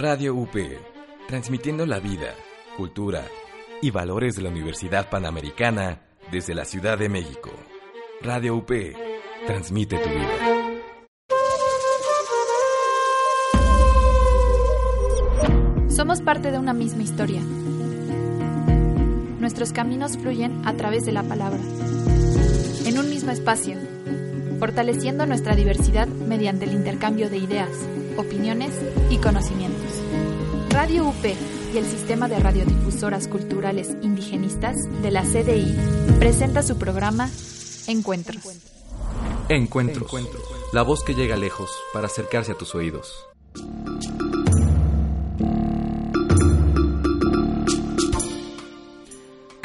Radio UP, transmitiendo la vida, cultura y valores de la Universidad Panamericana desde la Ciudad de México. Radio UP, transmite tu vida. Somos parte de una misma historia. Nuestros caminos fluyen a través de la palabra. En un mismo espacio, fortaleciendo nuestra diversidad mediante el intercambio de ideas, opiniones y conocimientos. Radio UP y el Sistema de Radiodifusoras Culturales Indigenistas de la CDI presenta su programa Encuentros. Encuentros. La voz que llega lejos para acercarse a tus oídos.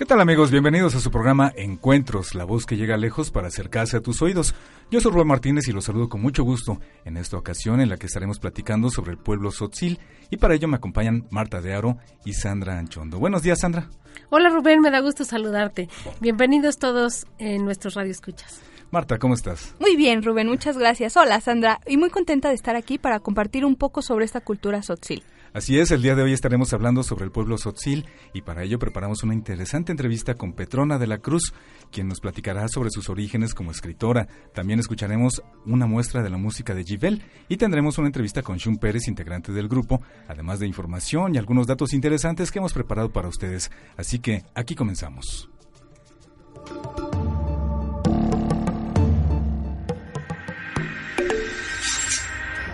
¿Qué tal amigos? Bienvenidos a su programa Encuentros, la voz que llega lejos para acercarse a tus oídos. Yo soy Rubén Martínez y los saludo con mucho gusto en esta ocasión en la que estaremos platicando sobre el pueblo Sotzil y para ello me acompañan Marta de Aro y Sandra Anchondo. Buenos días Sandra. Hola Rubén, me da gusto saludarte. Bienvenidos todos en nuestros Radio Escuchas. Marta, ¿cómo estás? Muy bien, Rubén, muchas gracias. Hola, Sandra, y muy contenta de estar aquí para compartir un poco sobre esta cultura sotzil. Así es, el día de hoy estaremos hablando sobre el pueblo Sotzil y para ello preparamos una interesante entrevista con Petrona de la Cruz, quien nos platicará sobre sus orígenes como escritora. También escucharemos una muestra de la música de Givel y tendremos una entrevista con Shun Pérez, integrante del grupo, además de información y algunos datos interesantes que hemos preparado para ustedes. Así que aquí comenzamos.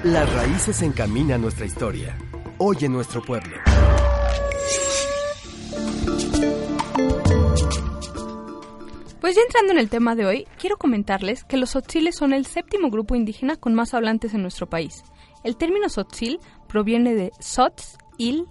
Las raíces encaminan nuestra historia. Oye nuestro pueblo. Pues ya entrando en el tema de hoy, quiero comentarles que los Sotziles son el séptimo grupo indígena con más hablantes en nuestro país. El término Sotzil proviene de Sotz il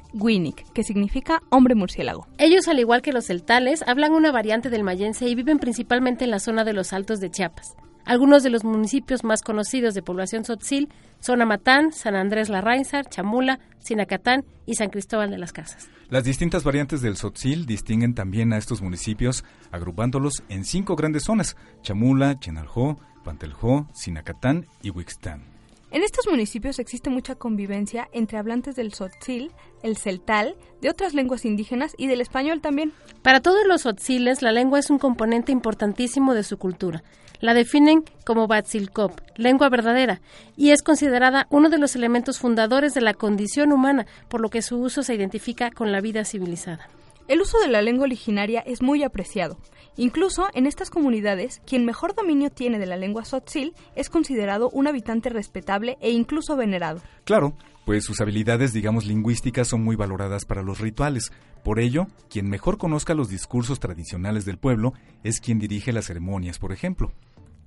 que significa hombre murciélago. Ellos, al igual que los celtales, hablan una variante del mayense y viven principalmente en la zona de los Altos de Chiapas. Algunos de los municipios más conocidos de población sotzil son Amatán, San Andrés Larrainzar, Chamula, Sinacatán y San Cristóbal de las Casas. Las distintas variantes del Sotzil distinguen también a estos municipios, agrupándolos en cinco grandes zonas: Chamula, Chenaljo, Panteljó, Sinacatán y Huixtán. En estos municipios existe mucha convivencia entre hablantes del Sotzil, el celtal, de otras lenguas indígenas y del español también. Para todos los sotziles, la lengua es un componente importantísimo de su cultura. La definen como Batzilkop, lengua verdadera, y es considerada uno de los elementos fundadores de la condición humana, por lo que su uso se identifica con la vida civilizada. El uso de la lengua originaria es muy apreciado. Incluso en estas comunidades, quien mejor dominio tiene de la lengua sotzil es considerado un habitante respetable e incluso venerado. Claro, pues sus habilidades, digamos, lingüísticas son muy valoradas para los rituales. Por ello, quien mejor conozca los discursos tradicionales del pueblo es quien dirige las ceremonias, por ejemplo.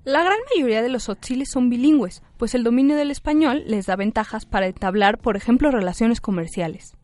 La gran mayoría de los sotziles son bilingües, pues el dominio del español les da ventajas para entablar, por ejemplo, relaciones comerciales.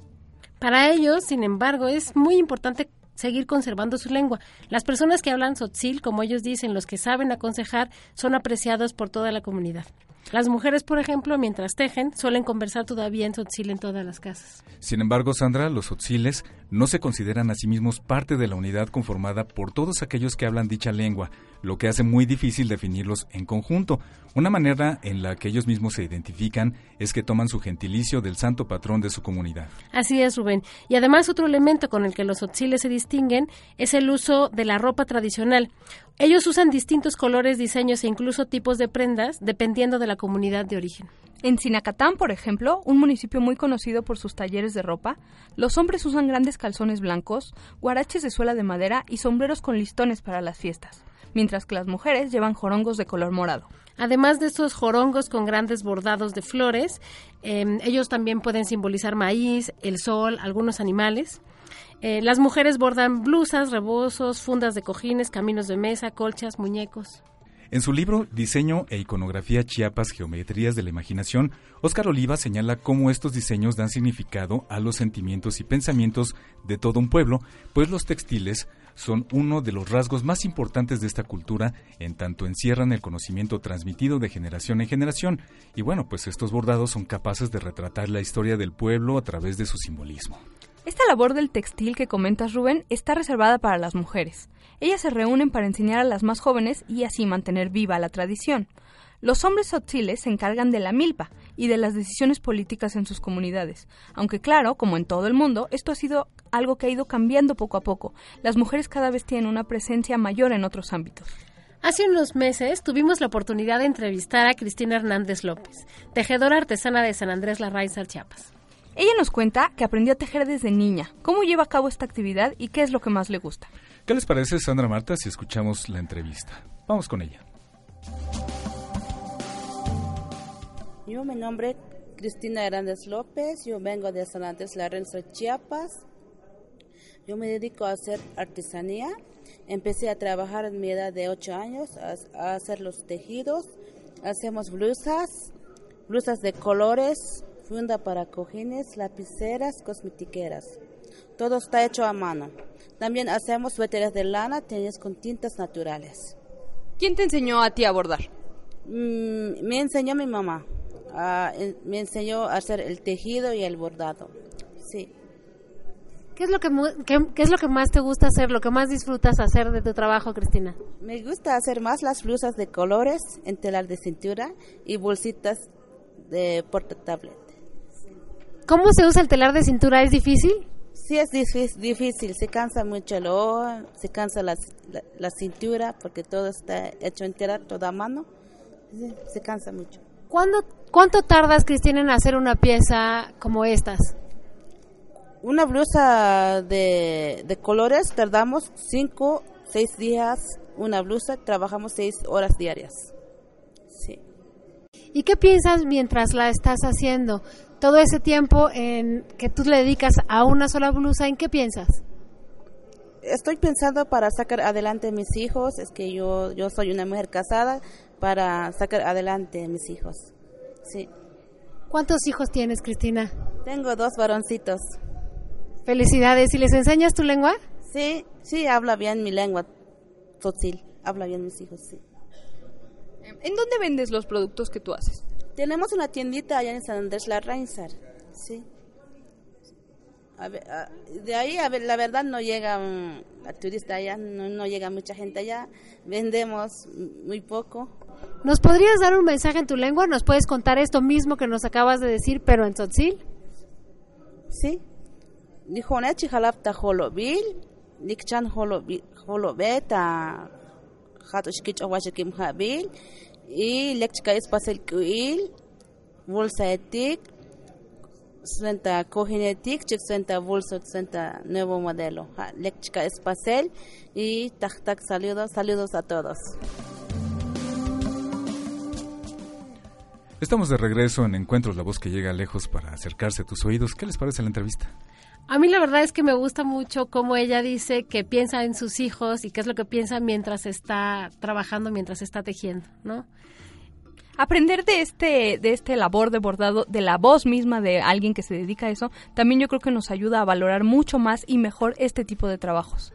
Para ellos, sin embargo, es muy importante seguir conservando su lengua. Las personas que hablan sotzil, como ellos dicen, los que saben aconsejar, son apreciados por toda la comunidad. Las mujeres, por ejemplo, mientras tejen, suelen conversar todavía en sotzil en todas las casas. Sin embargo, Sandra, los sotziles no se consideran a sí mismos parte de la unidad conformada por todos aquellos que hablan dicha lengua, lo que hace muy difícil definirlos en conjunto. Una manera en la que ellos mismos se identifican es que toman su gentilicio del santo patrón de su comunidad. Así es, Rubén. Y además otro elemento con el que los sotziles se distinguen es el uso de la ropa tradicional. Ellos usan distintos colores, diseños e incluso tipos de prendas dependiendo de la comunidad de origen. En Sinacatán, por ejemplo, un municipio muy conocido por sus talleres de ropa, los hombres usan grandes calzones blancos, guaraches de suela de madera y sombreros con listones para las fiestas, mientras que las mujeres llevan jorongos de color morado. Además de estos jorongos con grandes bordados de flores, eh, ellos también pueden simbolizar maíz, el sol, algunos animales. Eh, las mujeres bordan blusas, rebozos, fundas de cojines, caminos de mesa, colchas, muñecos. En su libro Diseño e Iconografía Chiapas, Geometrías de la Imaginación, Óscar Oliva señala cómo estos diseños dan significado a los sentimientos y pensamientos de todo un pueblo, pues los textiles son uno de los rasgos más importantes de esta cultura, en tanto encierran el conocimiento transmitido de generación en generación, y bueno, pues estos bordados son capaces de retratar la historia del pueblo a través de su simbolismo. Esta labor del textil que comentas, Rubén, está reservada para las mujeres. Ellas se reúnen para enseñar a las más jóvenes y así mantener viva la tradición. Los hombres tzotziles se encargan de la milpa y de las decisiones políticas en sus comunidades. Aunque claro, como en todo el mundo, esto ha sido algo que ha ido cambiando poco a poco. Las mujeres cada vez tienen una presencia mayor en otros ámbitos. Hace unos meses tuvimos la oportunidad de entrevistar a Cristina Hernández López, tejedora artesana de San Andrés Larraizar, Chiapas. Ella nos cuenta que aprendió a tejer desde niña, cómo lleva a cabo esta actividad y qué es lo que más le gusta. ¿Qué les parece, Sandra Marta, si escuchamos la entrevista? Vamos con ella. Yo me nombre Cristina Hernández López, yo vengo de San Andrés Larraizar, Chiapas. Yo me dedico a hacer artesanía Empecé a trabajar en mi edad de 8 años, a, hacer los tejidos. Hacemos blusas, blusas de colores, funda para cojines, lapiceras, cosmetiqueras. Todo está hecho a mano. También hacemos suéteres de lana teñidos con tintas naturales. ¿Quién te enseñó a ti a bordar? Mm, me enseñó mi mamá. me enseñó a hacer el tejido y el bordado. Sí. ¿Qué es, lo que, qué, es lo que más te gusta hacer, lo que más disfrutas hacer de tu trabajo, Cristina? Me gusta hacer más las blusas de colores en telar de cintura y bolsitas de portatablet. ¿Cómo se usa el telar de cintura? ¿Es difícil? Sí, es difícil, se cansa mucho el ojo, se cansa la, cintura porque todo está hecho en telar, toda mano, se cansa mucho. ¿Cuánto tardas, Cristina, en hacer una pieza como estas? Una blusa de, de colores tardamos 5, 6 días. Una blusa trabajamos 6 horas diarias. Sí. ¿Y qué piensas mientras la estás haciendo? Todo ese tiempo en que tú le dedicas a una sola blusa, ¿en qué piensas? Estoy pensando para sacar adelante a mis hijos, es que yo, yo soy una mujer casada, para sacar adelante a mis hijos. Sí. ¿Cuántos hijos tienes, Cristina? Tengo dos varoncitos. Felicidades. ¿Y les enseñas tu lengua? Sí, sí, habla bien mi lengua. Tzotzil. Habla bien mis hijos, sí. ¿En dónde vendes los productos que tú haces? Tenemos una tiendita allá en San Andrés La Reinsar, sí. de ahí, a ver, la verdad, no llega um, la turista allá, no, no, llega mucha gente allá. Vendemos muy poco. ¿Nos podrías dar un mensaje en tu lengua? ¿Nos puedes contar esto mismo que nos acabas de decir, pero en tzotzil? Sí. Nijonechi jalapta holobil, nikchan holobeta, jatushkich owashikim habil, y lechka espacel kuil, bolsa etik, suenta cojinetic, chic suenta bolso, suenta nuevo modelo. Lechka espacel y tac tac saludos, saludos a todos. Estamos de regreso en Encuentros, la voz que llega lejos para acercarse a tus oídos. ¿Qué les parece la entrevista? A mí la verdad es que me gusta mucho cómo ella dice que piensa en sus hijos y qué es lo que piensa mientras está trabajando, mientras está tejiendo, ¿no? Aprender de este, de este labor de bordado, de la voz misma de alguien que se dedica a eso, también yo creo que nos ayuda a valorar mucho más y mejor este tipo de trabajos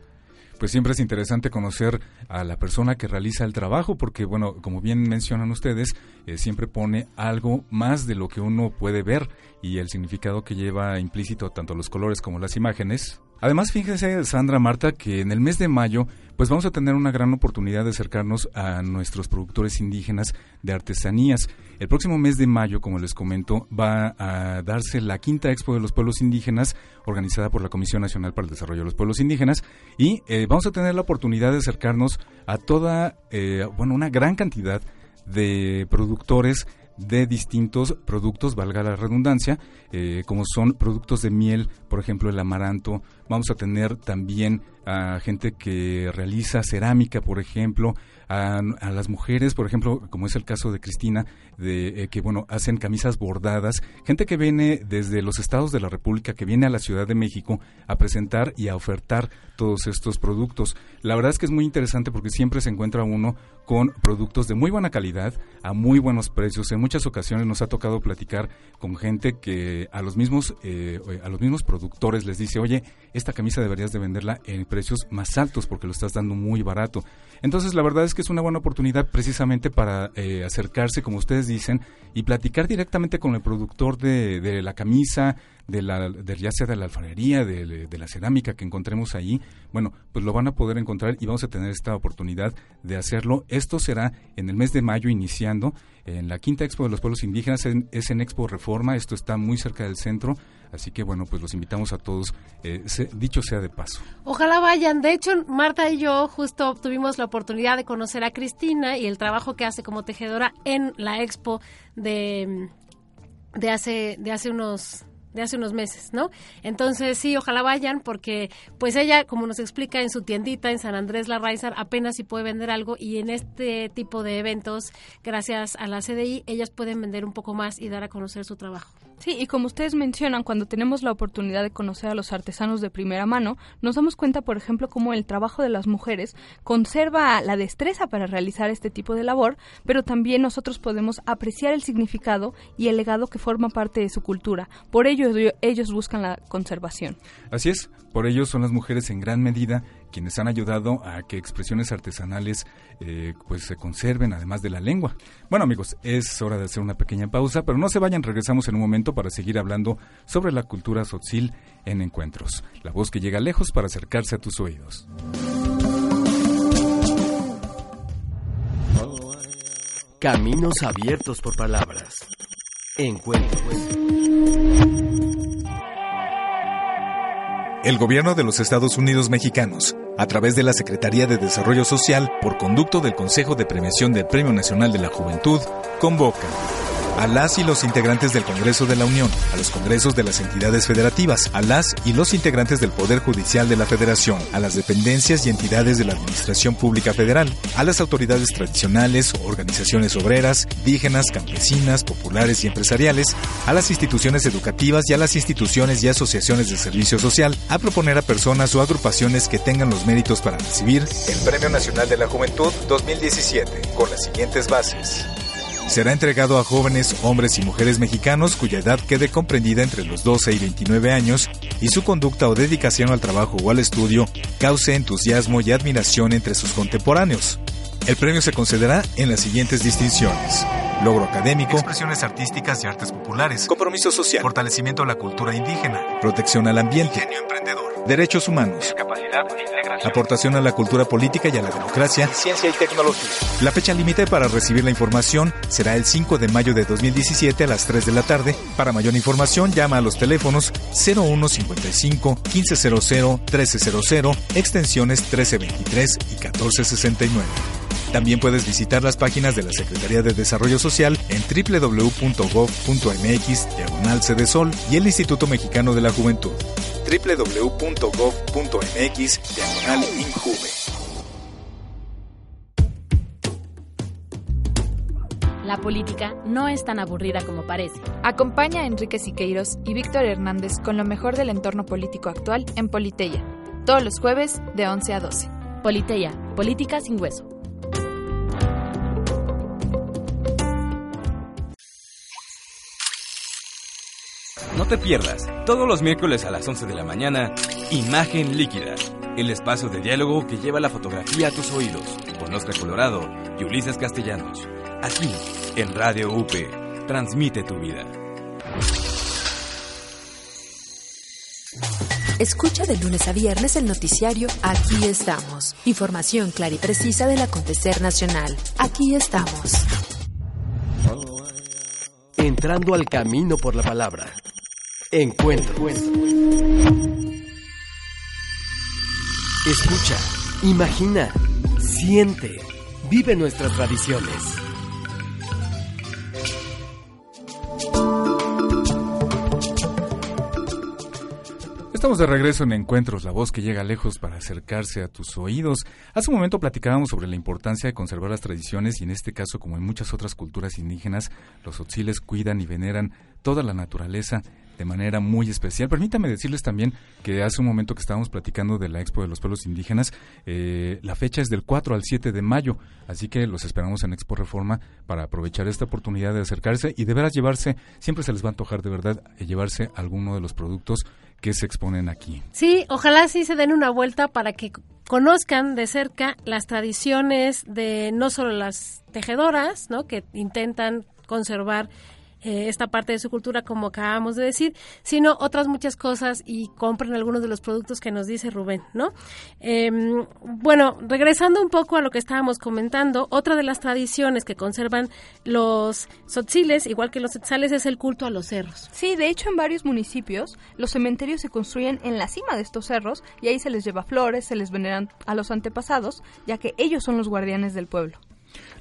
pues siempre es interesante conocer a la persona que realiza el trabajo, porque bueno, como bien mencionan ustedes, eh, siempre pone algo más de lo que uno puede ver y el significado que lleva implícito tanto los colores como las imágenes. Además, fíjense, Sandra Marta, que en el mes de mayo pues vamos a tener una gran oportunidad de acercarnos a nuestros productores indígenas de artesanías. El próximo mes de mayo, como les comento, va a darse la quinta Expo de los Pueblos Indígenas, organizada por la Comisión Nacional para el Desarrollo de los Pueblos Indígenas, y eh, vamos a tener la oportunidad de acercarnos a toda, eh, bueno, una gran cantidad de productores de distintos productos, valga la redundancia, eh, como son productos de miel, por ejemplo el amaranto. Vamos a tener también a gente que realiza cerámica, por ejemplo, a, las mujeres, por ejemplo, como es el caso de Cristina, de eh, que bueno hacen camisas bordadas, gente que viene desde los estados de la República, que viene a la Ciudad de México a presentar y a ofertar todos estos productos. La verdad es que es muy interesante porque siempre se encuentra uno con productos de muy buena calidad, a muy buenos precios. En muchas ocasiones nos ha tocado platicar con gente que a los mismos eh, a los mismos productores les dice, oye, esta camisa deberías de venderla en precios más altos porque lo estás dando muy barato. Entonces, la verdad es que es una buena oportunidad precisamente para eh, acercarse, como ustedes dicen, y platicar directamente con el productor de, la camisa, de la, de, ya sea de la alfarería, de, de, la cerámica que encontremos ahí, bueno, pues lo van a poder encontrar y vamos a tener esta oportunidad de hacerlo. Esto será en el mes de mayo iniciando en la quinta expo de los pueblos indígenas, es en Expo Reforma, esto está muy cerca del centro, así que bueno, pues los invitamos a todos, eh, dicho sea de paso. Ojalá vayan, de hecho Marta y yo justo tuvimos la oportunidad de conocer a Cristina y el trabajo que hace como tejedora en la expo de, de hace, de hace unos de hace unos meses, ¿no? Entonces sí, ojalá vayan porque pues ella, como nos explica en su tiendita en San Andrés La Raizar, apenas si puede vender algo y en este tipo de eventos, gracias a la CDI, ellas pueden vender un poco más y dar a conocer su trabajo. Sí, y como ustedes mencionan, cuando tenemos la oportunidad de conocer a los artesanos de primera mano, nos damos cuenta, por ejemplo, cómo el trabajo de las mujeres conserva la destreza para realizar este tipo de labor, pero también nosotros podemos apreciar el significado y el legado que forma parte de su cultura. Por ello, ellos buscan la conservación. Así es, por ello son las mujeres en gran medida quienes han ayudado a que expresiones artesanales eh, pues se conserven además de la lengua. Bueno amigos, es hora de hacer una pequeña pausa, pero no se vayan, regresamos en un momento para seguir hablando sobre la cultura sotzil en encuentros. La voz que llega lejos para acercarse a tus oídos. Caminos abiertos por palabras. Encuentros. El gobierno de los Estados Unidos mexicanos a través de la Secretaría de Desarrollo Social, por conducto del Consejo de Premiación del Premio Nacional de la Juventud, convoca a las y los integrantes del Congreso de la Unión, a los congresos de las entidades federativas, a las y los integrantes del Poder Judicial de la Federación, a las dependencias y entidades de la Administración Pública Federal, a las autoridades tradicionales, organizaciones obreras, indígenas, campesinas, populares y empresariales, a las instituciones educativas y a las instituciones y asociaciones de servicio social, a proponer a personas o agrupaciones que tengan los méritos para recibir el Premio Nacional de la Juventud 2017 con las siguientes bases. Será entregado a jóvenes, hombres y mujeres mexicanos cuya edad quede comprendida entre los 12 y 29 años y su conducta o dedicación al trabajo o al estudio cause entusiasmo y admiración entre sus contemporáneos. El premio se concederá en las siguientes distinciones. Logro académico, expresiones artísticas y artes populares, compromiso social, fortalecimiento de la cultura indígena, protección al ambiente, genio emprendedor, derechos humanos, capacidad aportación a la cultura política y a la democracia, ciencia y tecnología. La fecha límite para recibir la información será el 5 de mayo de 2017 a las 3 de la tarde. Para mayor información llama a los teléfonos 0155 1500 1300, extensiones 1323 y 1469. También puedes visitar las páginas de la Secretaría de Desarrollo Social en www.gov.mx, diagonal Sol y el Instituto Mexicano de la Juventud www.gov.mx diagonal Injuve. La política no es tan aburrida como parece. Acompaña a Enrique Siqueiros y Víctor Hernández con lo mejor del entorno político actual en Politeya, todos los jueves de 11 a 12. Politeya, política sin hueso. No te pierdas, todos los miércoles a las 11 de la mañana, Imagen Líquida, el espacio de diálogo que lleva la fotografía a tus oídos, con Oscar Colorado y Ulises Castellanos. Aquí, en Radio UP, transmite tu vida. Escucha de lunes a viernes el noticiario Aquí estamos. Información clara y precisa del acontecer nacional. Aquí estamos. Entrando al camino por la palabra. Encuentro. Escucha, imagina, siente, vive nuestras tradiciones. Estamos de regreso en Encuentros, la voz que llega lejos para acercarse a tus oídos. Hace un momento platicábamos sobre la importancia de conservar las tradiciones y en este caso, como en muchas otras culturas indígenas, los otziles cuidan y veneran toda la naturaleza de manera muy especial. Permítame decirles también que hace un momento que estábamos platicando de la Expo de los Pueblos Indígenas, eh, la fecha es del 4 al 7 de mayo, así que los esperamos en Expo Reforma para aprovechar esta oportunidad de acercarse y de veras llevarse, siempre se les va a antojar de verdad eh, llevarse alguno de los productos que se exponen aquí. Sí, ojalá sí se den una vuelta para que conozcan de cerca las tradiciones de no solo las tejedoras, ¿no? que intentan conservar eh, esta parte de su cultura, como acabamos de decir, sino otras muchas cosas y compren algunos de los productos que nos dice Rubén, ¿no? Em, bueno, regresando un poco a lo que estábamos comentando, otra de las tradiciones que conservan los sotziles, igual que los etzales, es el culto a los cerros. Sí, de hecho en varios municipios los cementerios se construyen en la cima de estos cerros y ahí se les lleva flores, se les veneran a los antepasados, ya que ellos son los guardianes del pueblo.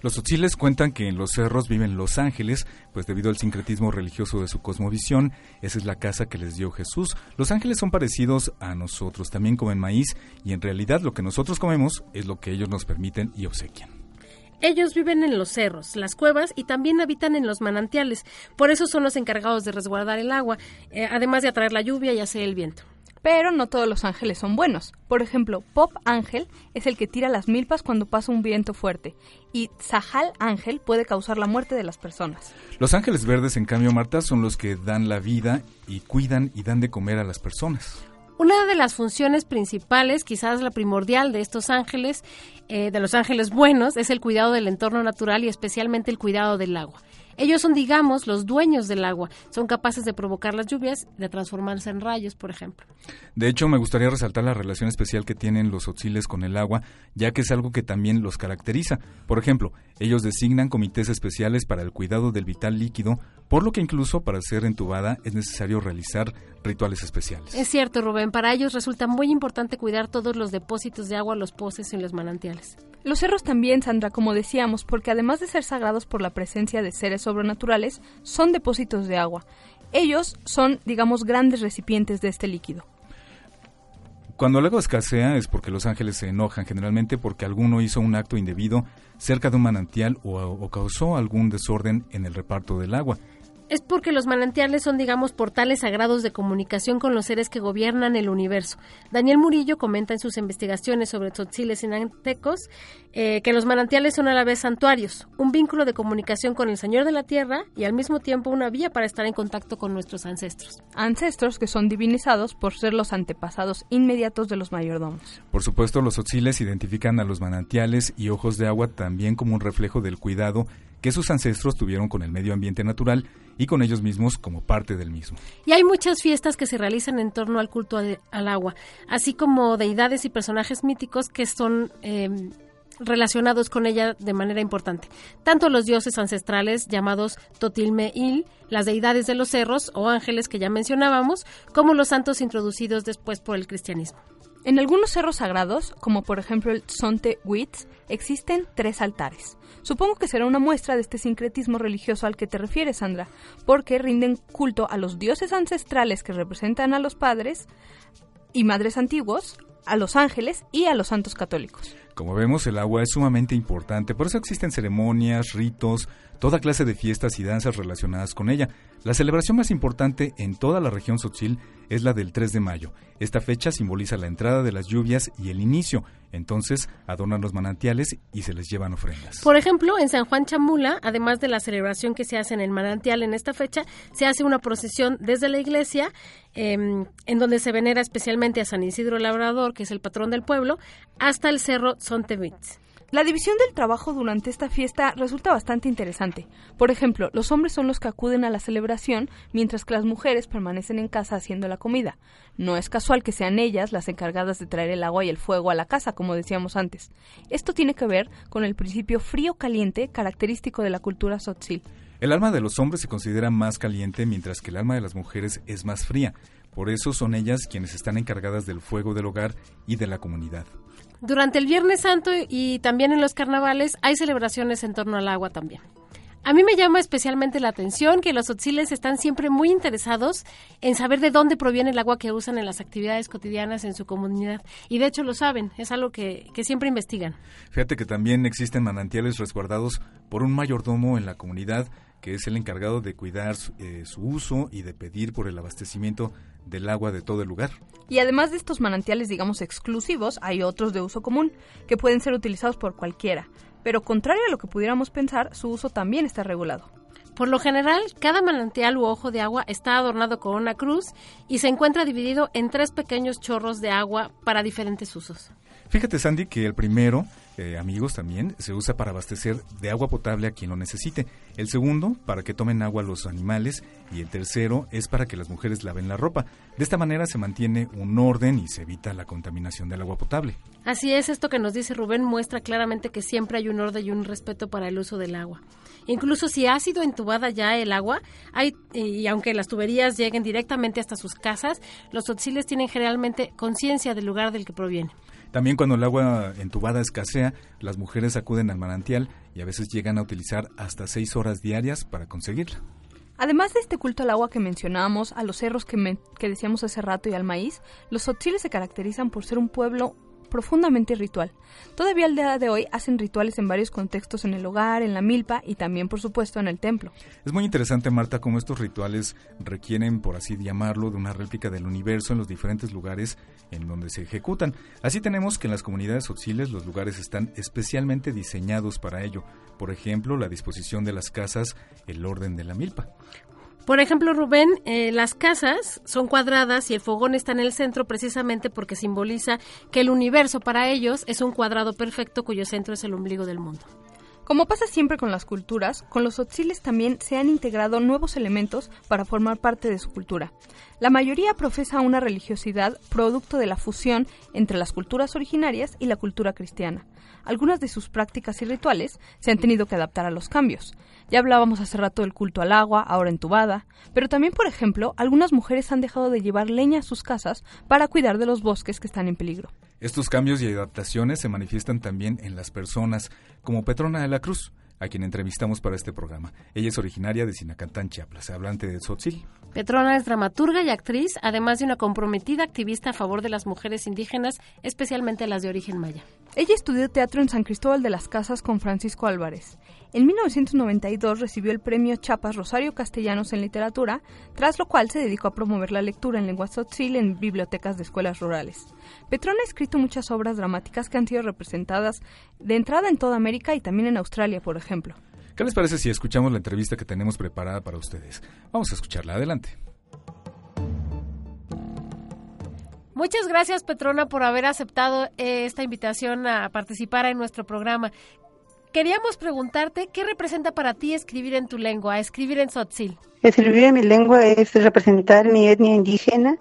Los tzotziles cuentan que en los cerros viven los ángeles, pues debido al sincretismo religioso de su cosmovisión, esa es la casa que les dio Jesús. Los ángeles son parecidos a nosotros, también comen maíz y en realidad lo que nosotros comemos es lo que ellos nos permiten y obsequian. Ellos viven en los cerros, las cuevas y también habitan en los manantiales. Por eso son los encargados de resguardar el agua, eh, además de atraer la lluvia y hacer el viento. Pero no todos los ángeles son buenos. Por ejemplo, Pop Ángel es el que tira las milpas cuando pasa un viento fuerte y Zahal Ángel puede causar la muerte de las personas. Los ángeles verdes, en cambio, Marta, son los que dan la vida y cuidan y dan de comer a las personas. Una de las funciones principales, quizás la primordial de estos ángeles, eh, de los ángeles buenos, es el cuidado del entorno natural y especialmente el cuidado del agua. Ellos son, digamos, los dueños del agua. Son capaces de provocar las lluvias, de transformarse en rayos, por ejemplo. De hecho, me gustaría resaltar la relación especial que tienen los otziles con el agua, ya que es algo que también los caracteriza. Por ejemplo, ellos designan comités especiales para el cuidado del vital líquido, por lo que incluso para ser entubada es necesario realizar rituales especiales. Es cierto, Rubén. Para ellos resulta muy importante cuidar todos los depósitos de agua, los pozos y los manantiales. Los cerros también, Sandra, como decíamos, porque además de ser sagrados por la presencia de seres sobrenaturales, son depósitos de agua. Ellos son, digamos, grandes recipientes de este líquido. Cuando el agua escasea es porque los ángeles se enojan, generalmente porque alguno hizo un acto indebido cerca de un manantial o, o causó algún desorden en el reparto del agua es porque los manantiales son, digamos, portales sagrados de comunicación con los seres que gobiernan el universo. Daniel Murillo comenta en sus investigaciones sobre tzotziles y nantecos eh, que los manantiales son a la vez santuarios, un vínculo de comunicación con el Señor de la Tierra y al mismo tiempo una vía para estar en contacto con nuestros ancestros. Ancestros que son divinizados por ser los antepasados inmediatos de los mayordomos. Por supuesto, los tzotziles identifican a los manantiales y ojos de agua también como un reflejo del cuidado que sus ancestros tuvieron con el medio ambiente natural y con ellos mismos como parte del mismo. Y hay muchas fiestas que se realizan en torno al culto al agua, así como deidades y personajes míticos que son em, relacionados con ella de manera importante. Tanto los dioses ancestrales llamados Totilmeil, las deidades de los cerros o ángeles que ya mencionábamos, como los santos introducidos después por el cristianismo. En algunos cerros sagrados, como por ejemplo el Sonte Witz, existen tres altares. Supongo que será una muestra de este sincretismo religioso al que te refieres, Sandra, porque rinden culto a los dioses ancestrales que representan a los padres y madres antiguos, a los ángeles y a los santos católicos. Como vemos, el agua es sumamente importante, por eso existen ceremonias, ritos, toda clase de fiestas y danzas relacionadas con ella. La celebración más importante en toda la región Sotzil es la del 3 de mayo. Esta fecha simboliza la entrada de las lluvias y el inicio. Entonces adornan los manantiales y se les llevan ofrendas. Por ejemplo, en San Juan Chamula, además de la celebración que se hace en el manantial en esta fecha, se hace una procesión desde la iglesia em, en donde se venera especialmente a San Isidro Labrador, que es el patrón del pueblo, hasta el cerro Sontevitz. La división del trabajo durante esta fiesta resulta bastante interesante. Por ejemplo, los hombres son los que acuden a la celebración, mientras que las mujeres permanecen en casa haciendo la comida. No es casual que sean ellas las encargadas de traer el agua y el fuego a la casa, como decíamos antes. Esto tiene que ver con el principio frío-caliente característico de la cultura sotzil. El alma de los hombres se considera más caliente, mientras que el alma de las mujeres es más fría. Por eso son ellas quienes están encargadas del fuego del hogar y de la comunidad. Durante el Viernes Santo y también en los carnavales hay celebraciones en torno al agua también. A mí me llama especialmente la atención que los otziles están siempre muy interesados en saber de dónde proviene el agua que usan en las actividades cotidianas en su comunidad. Y de hecho lo saben, es algo que, siempre investigan. Fíjate que también existen manantiales resguardados por un mayordomo en la comunidad que es el encargado de cuidar eh, su uso y de pedir por el abastecimiento del agua de todo el lugar. Y además de estos manantiales, digamos, exclusivos, hay otros de uso común, que pueden ser utilizados por cualquiera. Pero contrario a lo que pudiéramos pensar, su uso también está regulado. Por lo general, cada manantial u ojo de agua está adornado con una cruz y se encuentra dividido en tres pequeños chorros de agua para diferentes usos. Fíjate, Sandy, que el primero, eh, amigos, también se usa para abastecer de agua potable a quien lo necesite. El segundo, para que tomen agua los animales. Y el tercero es para que las mujeres laven la ropa. De esta manera se mantiene un orden y se evita la contaminación del agua potable. Así es, esto que nos dice Rubén muestra claramente que siempre hay un orden y un respeto para el uso del agua. Incluso si ha sido entubada ya el agua, hay, y aunque las tuberías lleguen directamente hasta sus casas, los totziles tienen generalmente conciencia del lugar del que proviene. También cuando el agua entubada escasea, las mujeres acuden al manantial y a veces llegan a utilizar hasta seis horas diarias para conseguirla. Además de este culto al agua que mencionábamos, a los cerros que, que decíamos hace rato y al maíz, los tzotziles se caracterizan por ser un pueblo profundamente ritual. Todavía al día de hoy hacen rituales en varios contextos en el hogar, en la milpa y también, por supuesto, en el templo. Es muy interesante, Marta, cómo estos rituales requieren, por así llamarlo, de una réplica del universo en los diferentes lugares en donde se ejecutan. Así tenemos que en las comunidades auxiles los lugares están especialmente diseñados para ello. Por ejemplo, la disposición de las casas, el orden de la milpa. Por ejemplo, Rubén, eh, las casas son cuadradas y el fogón está en el centro precisamente porque simboliza que el universo para ellos es un cuadrado perfecto cuyo centro es el ombligo del mundo. Como pasa siempre con las culturas, con los otziles también se han integrado nuevos elementos para formar parte de su cultura. La mayoría profesa una religiosidad producto de la fusión entre las culturas originarias y la cultura cristiana. Algunas de sus prácticas y rituales se han tenido que adaptar a los cambios. Ya hablábamos hace rato del culto al agua, ahora entubada, pero también, por ejemplo, algunas mujeres han dejado de llevar leña a sus casas para cuidar de los bosques que están en peligro. Estos cambios y adaptaciones se manifiestan también en las personas, como Petrona de la Cruz, a quien entrevistamos para este programa. Ella es originaria de Sinacantán, Chiapas, hablante de Tzotzil. Petrona es dramaturga y actriz, además de una comprometida activista a favor de las mujeres indígenas, especialmente las de origen maya. Ella estudió teatro en San Cristóbal de las Casas con Francisco Álvarez. En 1992 recibió el premio Chapas Rosario Castellanos en Literatura, tras lo cual se dedicó a promover la lectura en lengua tzotzil en bibliotecas de escuelas rurales. Petrona ha escrito muchas obras dramáticas que han sido representadas de entrada en toda América y también en Australia, por ejemplo. ¿Qué les parece si escuchamos la entrevista que tenemos preparada para ustedes? Vamos a escucharla. Adelante. Muchas gracias, Petrona, por haber aceptado eh, esta invitación a participar en nuestro programa. Queríamos preguntarte, ¿qué representa para ti escribir en tu lengua, escribir en Tzotzil? Escribir en mi lengua es representar mi etnia indígena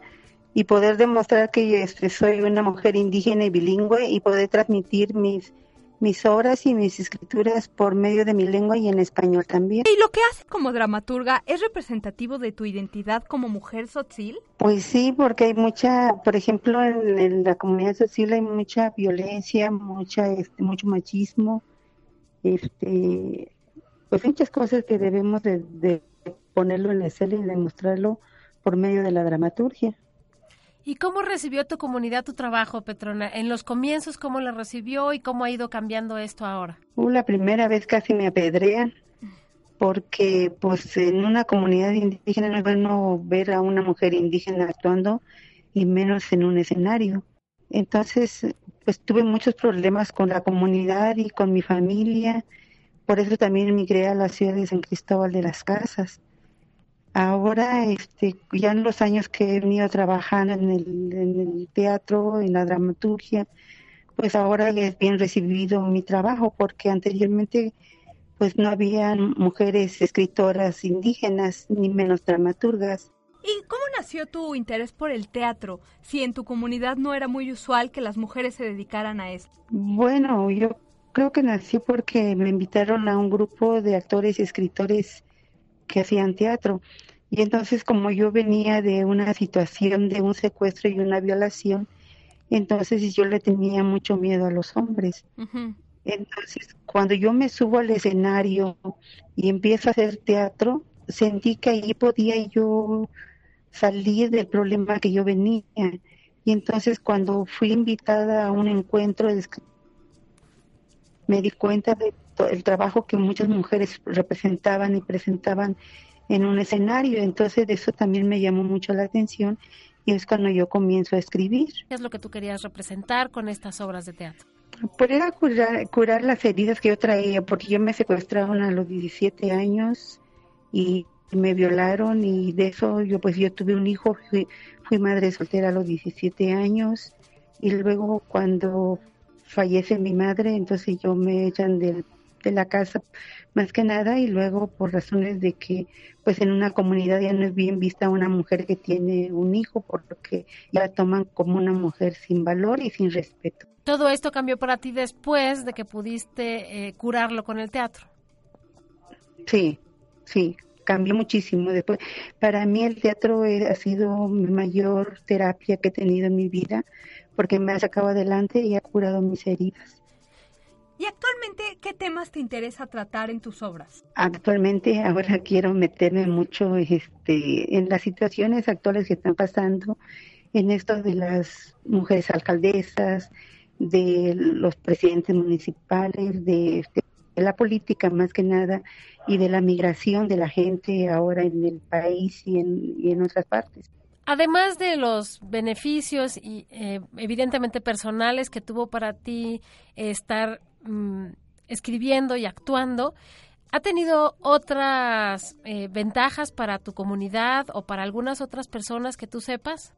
y poder demostrar que este, soy una mujer indígena y bilingüe y poder transmitir mis mis obras y mis escrituras por medio de mi lengua y en español también. ¿Y lo que hace como dramaturga es representativo de tu identidad como mujer sotzil? Pues sí, porque hay mucha, por ejemplo, en, la comunidad sotzil hay mucha violencia, mucha, este, mucho machismo, este, pues muchas cosas que debemos de, ponerlo en la escena y demostrarlo por medio de la dramaturgia. ¿Y cómo recibió tu comunidad tu trabajo, Petrona? En los comienzos, ¿cómo lo recibió y cómo ha ido cambiando esto ahora? Uh, la primera vez casi me apedrean porque pues en una comunidad indígena no es bueno ver a una mujer indígena actuando y menos en un escenario. Entonces, pues tuve muchos problemas con la comunidad y con mi familia. Por eso también emigré a la ciudad de San Cristóbal de las Casas Ahora, este, ya en los años que he venido trabajando en el, teatro, en la dramaturgia, pues ahora es bien recibido mi trabajo, porque anteriormente pues no había mujeres escritoras indígenas, ni menos dramaturgas. ¿Y cómo nació tu interés por el teatro, si en tu comunidad no era muy usual que las mujeres se dedicaran a esto? Bueno, yo creo que nació porque me invitaron a un grupo de actores y escritores que hacían teatro. Y entonces como yo venía de una situación de un secuestro y una violación, entonces yo le tenía mucho miedo a los hombres. Entonces cuando yo me subo al escenario y empiezo a hacer teatro, sentí que ahí podía yo salir del problema que yo venía. Y entonces cuando fui invitada a un encuentro me di cuenta de el trabajo que muchas mujeres representaban y presentaban en un escenario. Entonces eso también me llamó mucho la atención y es cuando yo comienzo a escribir. ¿Qué es lo que tú querías representar con estas obras de teatro? Poder curar, curar las heridas que yo traía, porque yo me secuestraron a los 17 años y me violaron y de eso yo pues yo tuve un hijo, fui, fui madre soltera a los 17 años y luego cuando fallece mi madre, entonces yo me echan del, de la casa más que nada y luego por razones de que pues en una comunidad ya no es bien vista una mujer que tiene un hijo porque ya la toman como una mujer sin valor y sin respeto. Todo esto cambió para ti después de que pudiste eh, curarlo con el teatro. Sí, sí, cambió muchísimo. Después, para mí el teatro ha sido mi mayor terapia que he tenido en mi vida porque me ha sacado adelante y ha curado mis heridas. ¿Y actualmente qué temas te interesa tratar en tus obras? Actualmente ahora quiero meterme mucho este, en las situaciones actuales que están pasando, en esto de las mujeres alcaldesas, de los presidentes municipales, de, la política más que nada y de la migración de la gente ahora en el país y en, y en otras partes. Además de los beneficios y eh, evidentemente personales que tuvo para ti estar mm, escribiendo y actuando, ¿ha tenido otras eh, ventajas para tu comunidad o para algunas otras personas que tú sepas?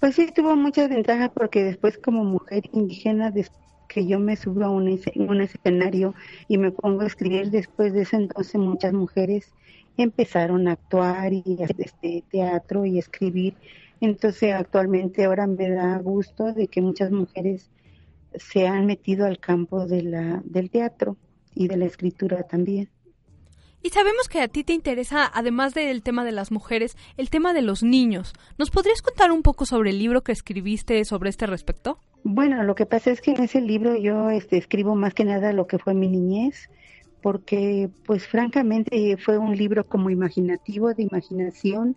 Pues sí, tuvo muchas ventajas porque después como mujer indígena, que yo me subo a un, un escenario y me pongo a escribir, después de ese entonces muchas mujeres empezaron a actuar y hacer este teatro y escribir. Entonces actualmente ahora me da gusto de que muchas mujeres se han metido al campo de la, del teatro y de la escritura también. Y sabemos que a ti te interesa, además del tema de las mujeres, el tema de los niños. ¿Nos podrías contar un poco sobre el libro que escribiste sobre este respecto? Bueno, lo que pasa es que en ese libro yo este, escribo más que nada lo que fue mi niñez, porque pues francamente fue un libro como imaginativo, de imaginación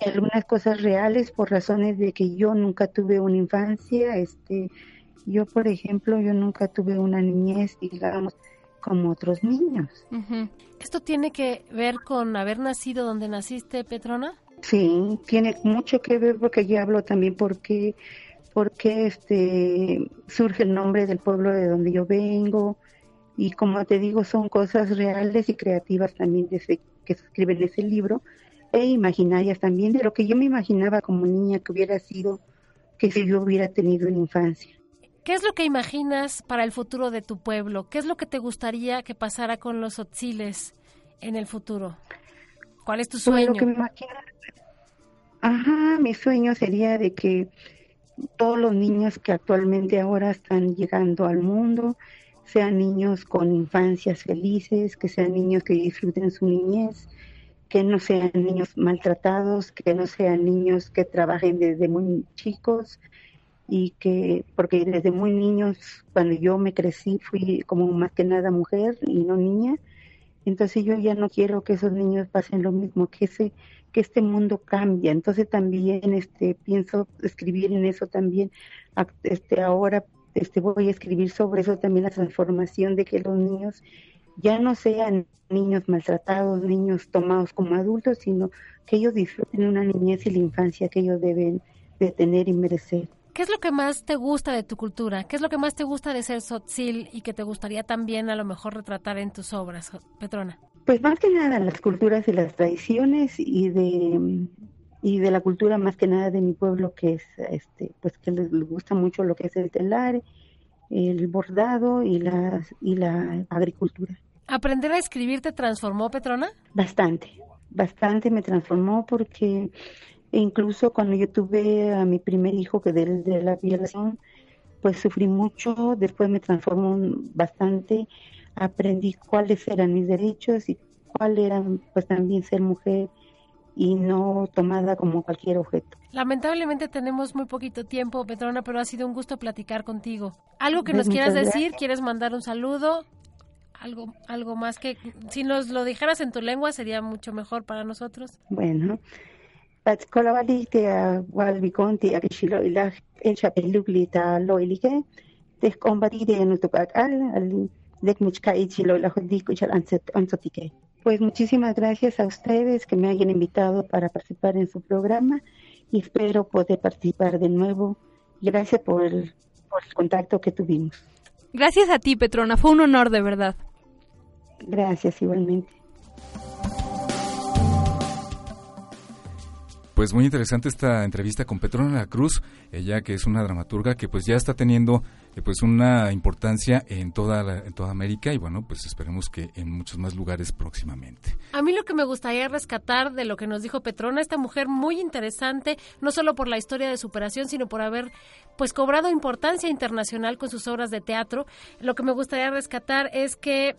y algunas cosas reales por razones de que yo nunca tuve una infancia, este, yo por ejemplo, yo nunca tuve una niñez, digamos, como otros niños. ¿Esto tiene que ver con haber nacido donde naciste, Petrona? Sí, tiene mucho que ver porque yo hablo también porque porque este surge el nombre del pueblo de donde yo vengo, y como te digo, son cosas reales y creativas también que se escriben en ese libro e imaginarias también de lo que yo me imaginaba como niña que hubiera sido que si yo hubiera tenido una infancia. ¿Qué es lo que imaginas para el futuro de tu pueblo? ¿Qué es lo que te gustaría que pasara con los otziles en el futuro? ¿Cuál es tu sueño? Ajá, mi sueño sería de que todos los niños que actualmente ahora están llegando al mundo, sean niños con infancias felices, que sean niños que disfruten su niñez, que no sean niños maltratados, que no sean niños que trabajen desde muy chicos y que, porque desde muy niños, cuando yo me crecí, fui como más que nada mujer y no niña, entonces yo ya no quiero que esos niños pasen lo mismo, que ese que este mundo cambia. Entonces también este pienso escribir en eso también este ahora este, voy a escribir sobre eso también, la transformación de que los niños ya no sean niños maltratados, niños tomados como adultos, sino que ellos disfruten una niñez y la infancia que ellos deben de tener y merecer. ¿Qué es lo que más te gusta de tu cultura? ¿Qué es lo que más te gusta de ser sotzil y que te gustaría también a lo mejor retratar en tus obras, Petrona? Pues más que nada las culturas y las tradiciones y de y de la cultura más que nada de mi pueblo que es este pues que les, gusta mucho lo que es el telar el bordado y la y la agricultura. Aprender a escribir te transformó Petrona bastante bastante me transformó porque incluso cuando yo tuve a mi primer hijo que de, de la violación pues sufrí mucho después me transformó bastante aprendí cuáles eran mis derechos y cuál eran pues también ser mujer y no tomada como cualquier objeto. Lamentablemente tenemos muy poquito tiempo, Petrona, pero ha sido un gusto platicar contigo. ¿Algo que nos quieras decir? ¿Quieres mandar un saludo? Algo, algo más que si nos lo dijeras en tu lengua sería mucho mejor para nosotros. Bueno, a walbiconti akishilo ilah el chapeluglita loilige en al ansotike. Pues muchísimas gracias a ustedes que me hayan invitado para participar en su programa y espero poder participar de nuevo. Gracias por el, por el contacto que tuvimos. Gracias a ti, Petrona. Fue un honor, de verdad. Gracias, igualmente. Pues muy interesante esta entrevista con Petrona Cruz, ella que es una dramaturga que pues ya está teniendo eh, pues una importancia en toda en toda América y bueno, pues esperemos que en muchos más lugares próximamente. A mí lo que me gustaría rescatar de lo que nos dijo Petrona, esta mujer muy interesante, no solo por la historia de superación, sino por haber pues cobrado importancia internacional con sus obras de teatro. Lo que me gustaría rescatar es que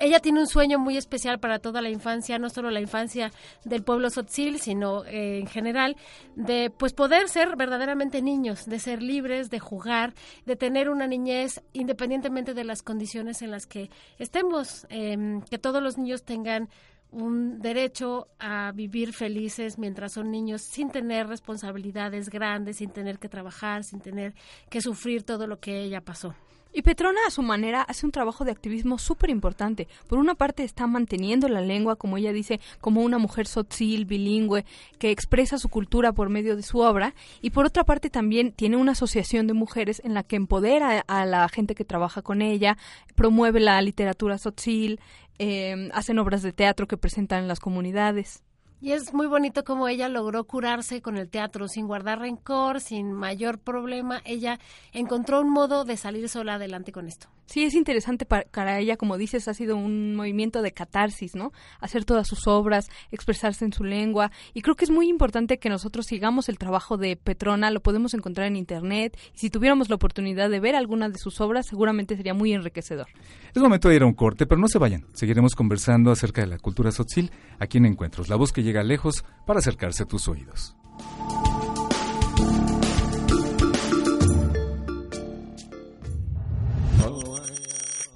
ella tiene un sueño muy especial para toda la infancia, no solo la infancia del pueblo Sotzil, sino eh, en general, de pues poder ser verdaderamente niños, de ser libres, de jugar, de tener una niñez independientemente de las condiciones en las que estemos, em, que todos los niños tengan un derecho a vivir felices mientras son niños sin tener responsabilidades grandes, sin tener que trabajar, sin tener que sufrir todo lo que ella pasó. Y Petrona, a su manera, hace un trabajo de activismo súper importante. Por una parte, está manteniendo la lengua, como ella dice, como una mujer sotzil, bilingüe, que expresa su cultura por medio de su obra. Y por otra parte, también tiene una asociación de mujeres en la que empodera a la gente que trabaja con ella, promueve la literatura sotzil, eh, hacen obras de teatro que presentan en las comunidades. Y es muy bonito como ella logró curarse con el teatro sin guardar rencor, sin mayor problema. Ella encontró un modo de salir sola adelante con esto. Sí, es interesante para ella, como dices, ha sido un movimiento de catarsis, ¿no? Hacer todas sus obras, expresarse en su lengua. Y creo que es muy importante que nosotros sigamos el trabajo de Petrona, lo podemos encontrar en Internet. Y si tuviéramos la oportunidad de ver alguna de sus obras, seguramente sería muy enriquecedor. Es momento de ir a un corte, pero no se vayan. Seguiremos conversando acerca de la cultura sotzil aquí en Encuentros, la voz que llega lejos para acercarse a tus oídos.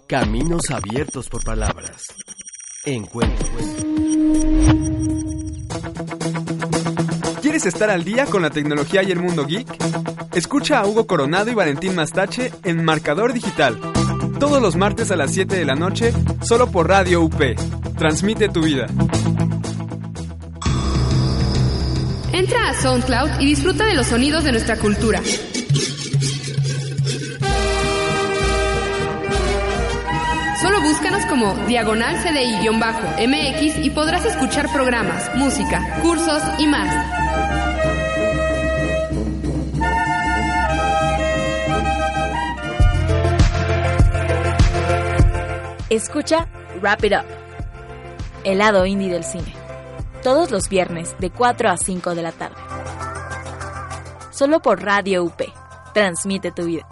Caminos abiertos por palabras. Encuentros. ¿Quieres estar al día con la tecnología y el mundo geek? Escucha a Hugo Coronado y Valentín Mastache en Marcador Digital. Todos los martes a las 7 de la noche, solo por Radio UP. Transmite tu vida. Entra a SoundCloud y disfruta de los sonidos de nuestra cultura. Solo búscanos como Diagonal CDI-MX y podrás escuchar programas, música, cursos y más. Escucha Wrap It Up, el lado indie del cine todos los viernes de 4 a 5 de la tarde. Solo por Radio UP. Transmite tu vida.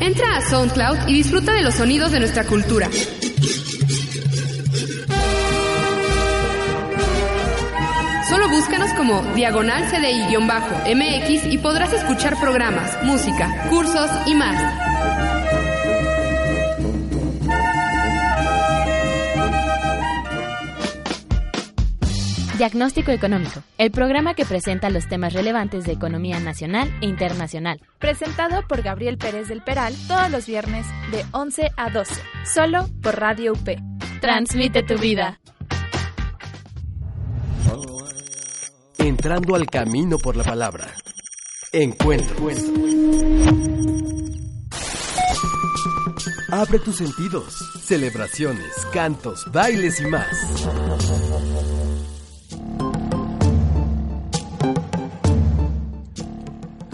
Entra a SoundCloud y disfruta de los sonidos de nuestra cultura. Solo búscanos como Diagonal CDI-MX y podrás escuchar programas, música, cursos y más. Diagnóstico Económico, el programa que presenta los temas relevantes de economía nacional e internacional. Presentado por Gabriel Pérez del Peral todos los viernes de 11 a 12, solo por Radio UP. Transmite tu vida. Entrando al camino por la palabra. Encuentro. Abre tus sentidos. Celebraciones, cantos, bailes y más.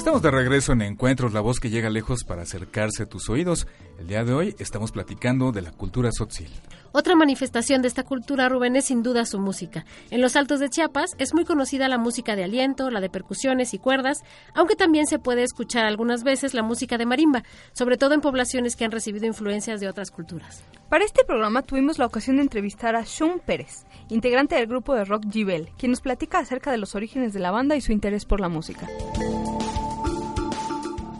Estamos de regreso en Encuentros, la voz que llega lejos para acercarse a tus oídos. El día de hoy estamos platicando de la cultura sotzil. Otra manifestación de esta cultura, Rubén, es sin duda su música. En los Altos de Chiapas es muy conocida la música de aliento, la de percusiones y cuerdas, aunque también se puede escuchar algunas veces la música de marimba, sobre todo en poblaciones que han recibido influencias de otras culturas. Para este programa tuvimos la ocasión de entrevistar a Shun Pérez, integrante del grupo de rock Gibel, quien nos platica acerca de los orígenes de la banda y su interés por la música.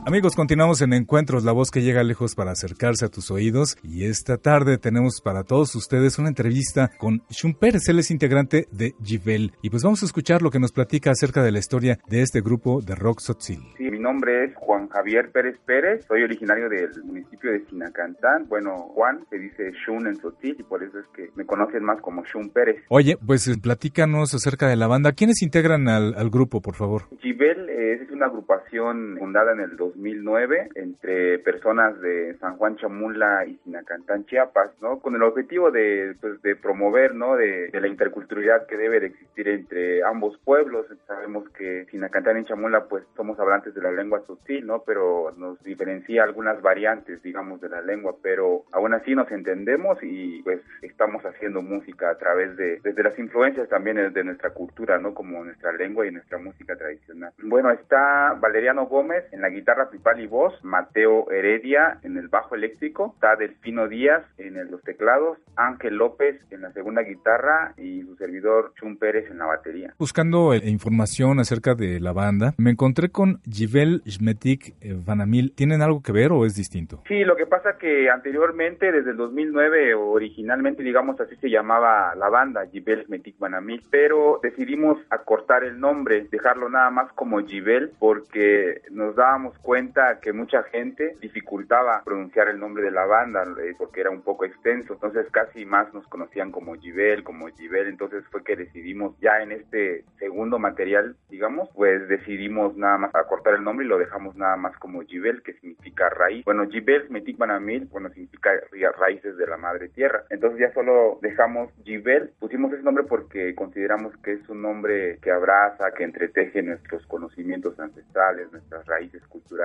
Amigos, continuamos en Encuentros, la voz que llega lejos para acercarse a tus oídos. Y esta tarde tenemos para todos ustedes una entrevista con Shun Pérez, él es integrante de Givel. Y pues vamos a escuchar lo que nos platica acerca de la historia de este grupo de rock sotzil. Sí, mi nombre es Juan Javier Pérez Pérez, soy originario del municipio de Sinacantán. Bueno, Juan se dice Shun en sotzil y por eso es que me conocen más como Shun Pérez. Oye, pues platícanos acerca de la banda. ¿Quiénes integran al, al grupo, por favor? Givel que es una agrupación fundada en el 2009 entre personas de San Juan Chamula y Sinacantán, Chiapas, ¿no? Con el objetivo de, pues, de promover, ¿no? De, la interculturalidad que debe de existir entre ambos pueblos. Sabemos que Sinacantán y Chamula, pues, somos hablantes de la lengua sutil, ¿no? Pero nos diferencia algunas variantes, digamos, de la lengua, pero aún así nos entendemos y, pues, estamos haciendo música a través de, desde las influencias también de nuestra cultura, ¿no? Como nuestra lengua y nuestra música tradicional. Bueno, está Valeriano Gómez en la guitarra principal y voz, Mateo Heredia en el bajo eléctrico, está Delfino Díaz en los teclados, Ángel López en la segunda guitarra y su servidor Chum Pérez en la batería. Buscando eh, información acerca de la banda, me encontré con Jivel Jmetik eh, Vanamil. ¿Tienen algo que ver o es distinto? Sí, lo que pasa que anteriormente, desde el 2009, originalmente, digamos así se llamaba la banda, Jivel Jmetik Vanamil, pero decidimos acortar el nombre, dejarlo nada más como Jivel, porque nos dábamos cuenta que mucha gente dificultaba pronunciar el nombre de la banda, eh, porque era un poco extenso, entonces casi más nos conocían como Jivel, como Jivel, entonces fue que decidimos ya en este segundo material, digamos, pues decidimos nada más acortar el nombre y lo dejamos nada más como Jivel, que significa raíz. Bueno, Jivel, Metik Banamil, bueno, significa raíces de la madre tierra. Entonces ya solo dejamos Jivel, pusimos ese nombre porque consideramos que es un nombre que abraza, que entreteje nuestros conocimientos ancestrales, nuestras raíces culturales,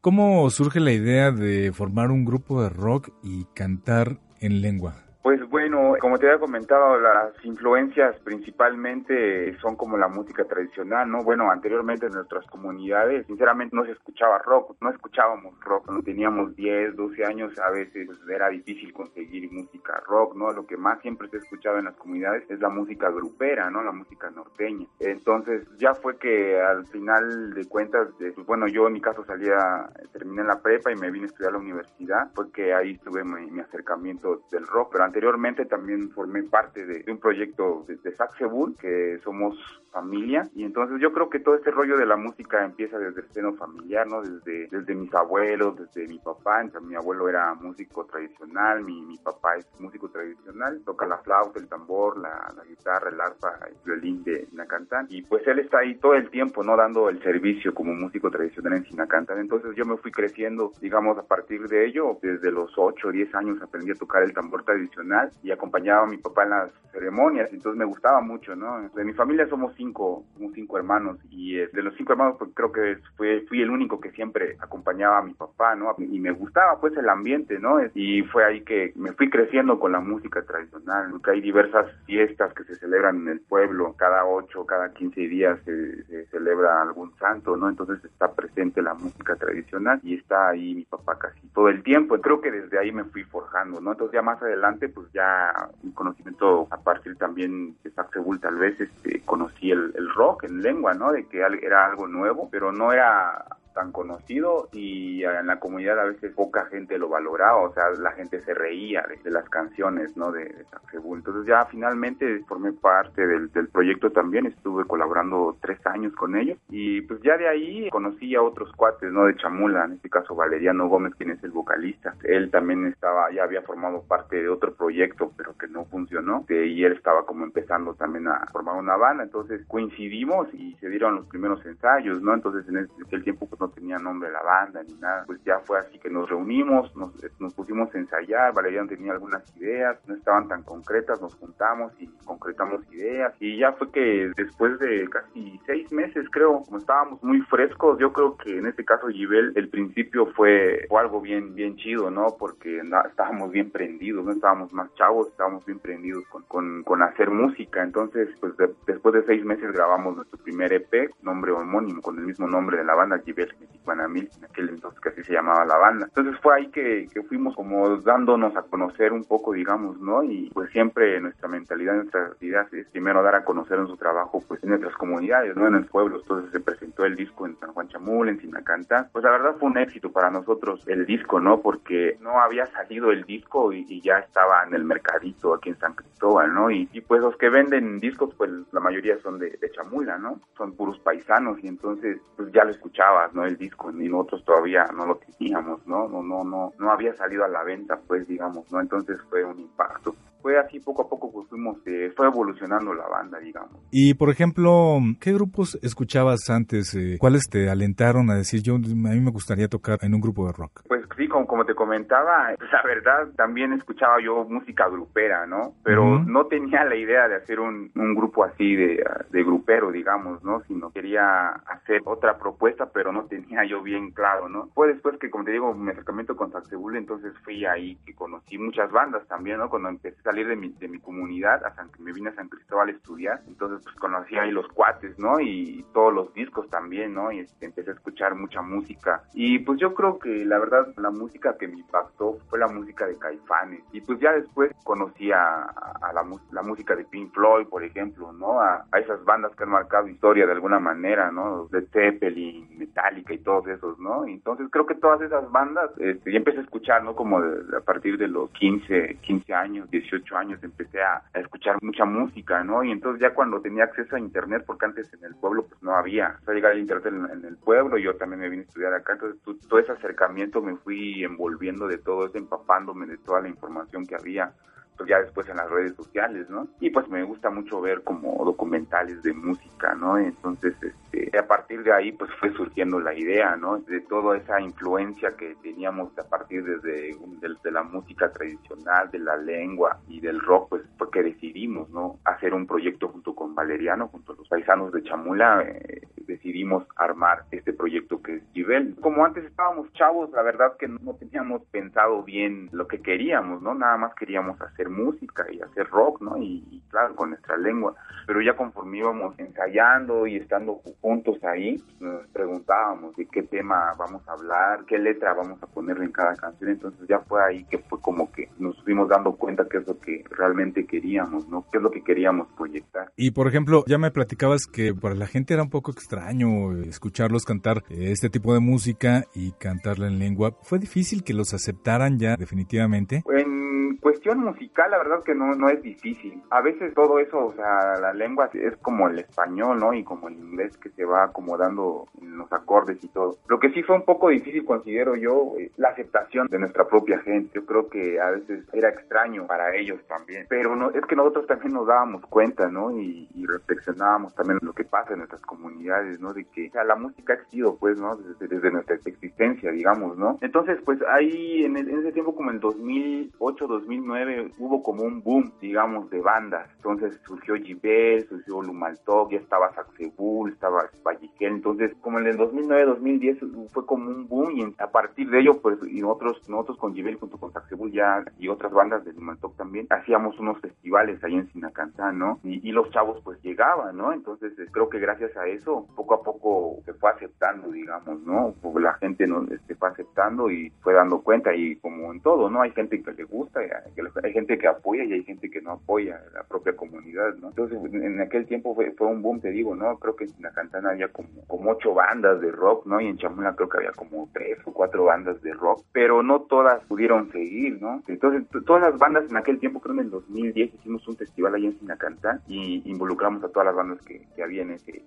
¿Cómo surge la idea de formar un grupo de rock y cantar en lengua? Pues bueno, como te había comentado, las influencias principalmente son como la música tradicional, ¿no? Bueno, anteriormente en nuestras comunidades, sinceramente no se escuchaba rock, no escuchábamos rock, no teníamos 10, 12 años, a veces era difícil conseguir música rock, ¿no? Lo que más siempre se ha escuchado en las comunidades es la música grupera, ¿no? La música norteña. Entonces ya fue que al final de cuentas, pues, bueno, yo en mi caso salía, terminé la prepa y me vine a estudiar a la universidad, porque ahí tuve mi, acercamiento del rock, pero anteriormente también formé parte de, un proyecto de, de Saxebul, que somos familia, y entonces yo creo que todo este rollo de la música empieza desde el seno familiar, ¿no? Desde, desde mis abuelos, desde mi papá, entonces, mi abuelo era músico tradicional, mi, mi papá es músico tradicional, toca la flauta, el tambor, la, guitarra, el arpa, el violín de Sinacantán, y pues él está ahí todo el tiempo, ¿no? Dando el servicio como músico tradicional en Sinacantán, entonces yo me fui creciendo, digamos, a partir de ello, desde los 8 o 10 años aprendí a tocar el tambor tradicional, y acompañaba a mi papá en las ceremonias, entonces me gustaba mucho, ¿no? De mi familia somos cinco, cinco hermanos y eh, de los cinco hermanos pues creo que fue, fui el único que siempre acompañaba a mi papá, ¿no? Y me gustaba pues el ambiente, ¿no? Y fue ahí que me fui creciendo con la música tradicional, porque hay diversas fiestas que se celebran en el pueblo, cada ocho, cada quince días se, se celebra algún santo, ¿no? Entonces está presente la música tradicional y está ahí mi papá casi todo el tiempo, creo que desde ahí me fui forjando, ¿no? Entonces ya más adelante pues ya un conocimiento a partir también de Saxebul tal vez este, conocí el, el rock en lengua, ¿no? De que era algo nuevo, pero no era tan conocido y en la comunidad a veces poca gente lo valoraba, o sea, la gente se reía de, las canciones, ¿no? De, de Entonces ya finalmente formé parte del, del, proyecto también, estuve colaborando tres años con ellos y pues ya de ahí conocí a otros cuates, ¿no? De Chamula, en este caso Valeriano Gómez, quien es el vocalista. Él también estaba, ya había formado parte de otro proyecto, pero que no funcionó, y él estaba como empezando también a formar una banda, entonces coincidimos y se dieron los primeros ensayos, ¿no? Entonces en aquel tiempo pues no tenía nombre la banda ni nada. Pues ya fue así que nos reunimos, nos, pusimos a ensayar, Valeriano tenía algunas ideas, no estaban tan concretas, nos juntamos y concretamos ideas. Y ya fue que después de casi seis meses, creo, como estábamos muy frescos, yo creo que en este caso Gibel, el principio fue, algo bien, bien chido, ¿no? Porque estábamos bien prendidos, no estábamos más chavos, estábamos bien prendidos con, con, con hacer música. Entonces, pues después de seis meses grabamos nuestro primer EP, nombre homónimo, con el mismo nombre de la banda, Gibel Guanamil, en aquel entonces que así se llamaba la banda. Entonces fue ahí que, que, fuimos como dándonos a conocer un poco, digamos, ¿no? Y pues siempre nuestra mentalidad, nuestras ideas es primero dar a conocer nuestro trabajo pues en nuestras comunidades, ¿no? En el pueblo. Entonces se presentó el disco en San Juan Chamul, en Sinacantá. Pues la verdad fue un éxito para nosotros el disco, ¿no? Porque no había salido el disco y, ya estaba en el mercadito aquí en San Cristóbal, ¿no? Y, y, pues los que venden discos, pues la mayoría son de, de Chamula, ¿no? Son puros paisanos y entonces pues ya lo escuchabas, ¿no? El disco y nosotros todavía no lo teníamos, ¿no? No, no, no, no había salido a la venta, pues, digamos, ¿no? Entonces fue un impacto. Fue así poco a poco, pues fuimos, eh, fue evolucionando la banda, digamos. Y por ejemplo, ¿qué grupos escuchabas antes? Eh, ¿Cuáles te alentaron a decir, yo a mí me gustaría tocar en un grupo de rock? Pues sí, como, como te comentaba, pues, la verdad también escuchaba yo música grupera, ¿no? Pero no tenía la idea de hacer un, un grupo así de, de grupero, digamos, ¿no? Sino quería hacer otra propuesta, pero no tenía yo bien claro, ¿no? Fue después que, como te digo, mi acercamiento con Saxebul, entonces fui ahí que conocí muchas bandas también, ¿no? Cuando empecé a salir de mi, de mi comunidad, a San, me vine a San Cristóbal a estudiar, entonces pues conocí ahí los cuates, ¿no? Y todos los discos también, ¿no? Y este, empecé a escuchar mucha música. Y pues yo creo que la verdad la música que me impactó fue la música de Caifanes. Y pues ya después conocí a, a la, la, música de Pink Floyd, por ejemplo, ¿no? A, a, esas bandas que han marcado historia de alguna manera, ¿no? De Zeppelin, Metallica y todos esos, ¿no? Entonces creo que todas esas bandas, este, ya empecé a escuchar, ¿no? Como de, a partir de los 15, 15 años, 18 años, empecé a, escuchar mucha música, ¿no? Y entonces ya cuando tenía acceso a internet, porque antes en el pueblo pues no había, o sea, llegar al internet en, el pueblo, yo también me vine a estudiar acá, entonces todo ese acercamiento me fui envolviendo de todo eso, empapándome de toda la información que había pues ya después en las redes sociales, ¿no? Y pues me gusta mucho ver como documentales de música, ¿no? Entonces, este, a partir de ahí pues fue surgiendo la idea, ¿no? De toda esa influencia que teníamos a partir desde de, de la música tradicional, de la lengua y del rock, pues fue que decidimos, ¿no? Hacer un proyecto junto con Valeriano, junto a los paisanos de Chamula, eh, decidimos armar este proyecto que es Givel. Como antes estábamos chavos, la verdad que no teníamos pensado bien lo que queríamos, ¿no? Nada más queríamos hacer música y hacer rock, ¿no? Y, y, claro, con nuestra lengua. Pero ya conforme íbamos ensayando y estando juntos ahí, nos preguntábamos de qué tema vamos a hablar, qué letra vamos a ponerle en cada canción. Entonces ya fue ahí que fue como que nos fuimos dando cuenta qué es lo que realmente queríamos, ¿no? Qué es lo que queríamos proyectar. Y por ejemplo, ya me platicabas que para la gente era un poco extraño escucharlos cantar este tipo de música y cantarla en lengua. ¿Fue difícil que los aceptaran ya definitivamente? En cuestión musical, la verdad que no, no es difícil. A veces todo eso, o sea, la lengua es como el español, ¿no? Y como el inglés que se va acomodando en los acordes y todo. Lo que sí fue un poco difícil, considero yo, la aceptación de nuestra propia gente. Yo creo que a veces era extraño para ellos también. Pero no, es que nosotros también nos dábamos cuenta, ¿no? Y, y reflexionábamos también lo que pasa en nuestras comunidades, ¿no? De que o sea, la música ha existido, pues, ¿no? Desde, desde, nuestra existencia, digamos, ¿no? Entonces, pues ahí en, el, en ese tiempo, como en 2008, 2009, hubo como un boom, digamos, de bandas. Entonces surgió Gibel, surgió Lumaltok, ya estaba Saxebul, estaba Valliquel. Entonces, como en el 2009, 2010 fue como un boom y a partir de ello, pues, y nosotros, nosotros con Gibel junto con Saxebul ya y otras bandas de Lumaltok también, hacíamos unos festivales ahí en Sinacantán, ¿no? Y, y los chavos, pues, llegaban, ¿no? Entonces, creo que gracias a eso, poco a poco se fue aceptando, digamos, ¿no? Porque la gente no se este, fue aceptando y fue dando cuenta y como en todo, ¿no? Hay gente que le gusta, hay gente que apoya y hay gente que no apoya la propia comunidad, ¿no? Entonces, en aquel tiempo fue, un boom, te digo, ¿no? Creo que en la había como, ocho bandas de rock, ¿no? Y en Chamula creo que había como tres o cuatro bandas de rock, pero no todas pudieron seguir, ¿no? Entonces, todas las bandas en aquel tiempo, creo que en el 2010 hicimos un festival allá en Sinacantán y involucramos a todas las bandas que, que había en ese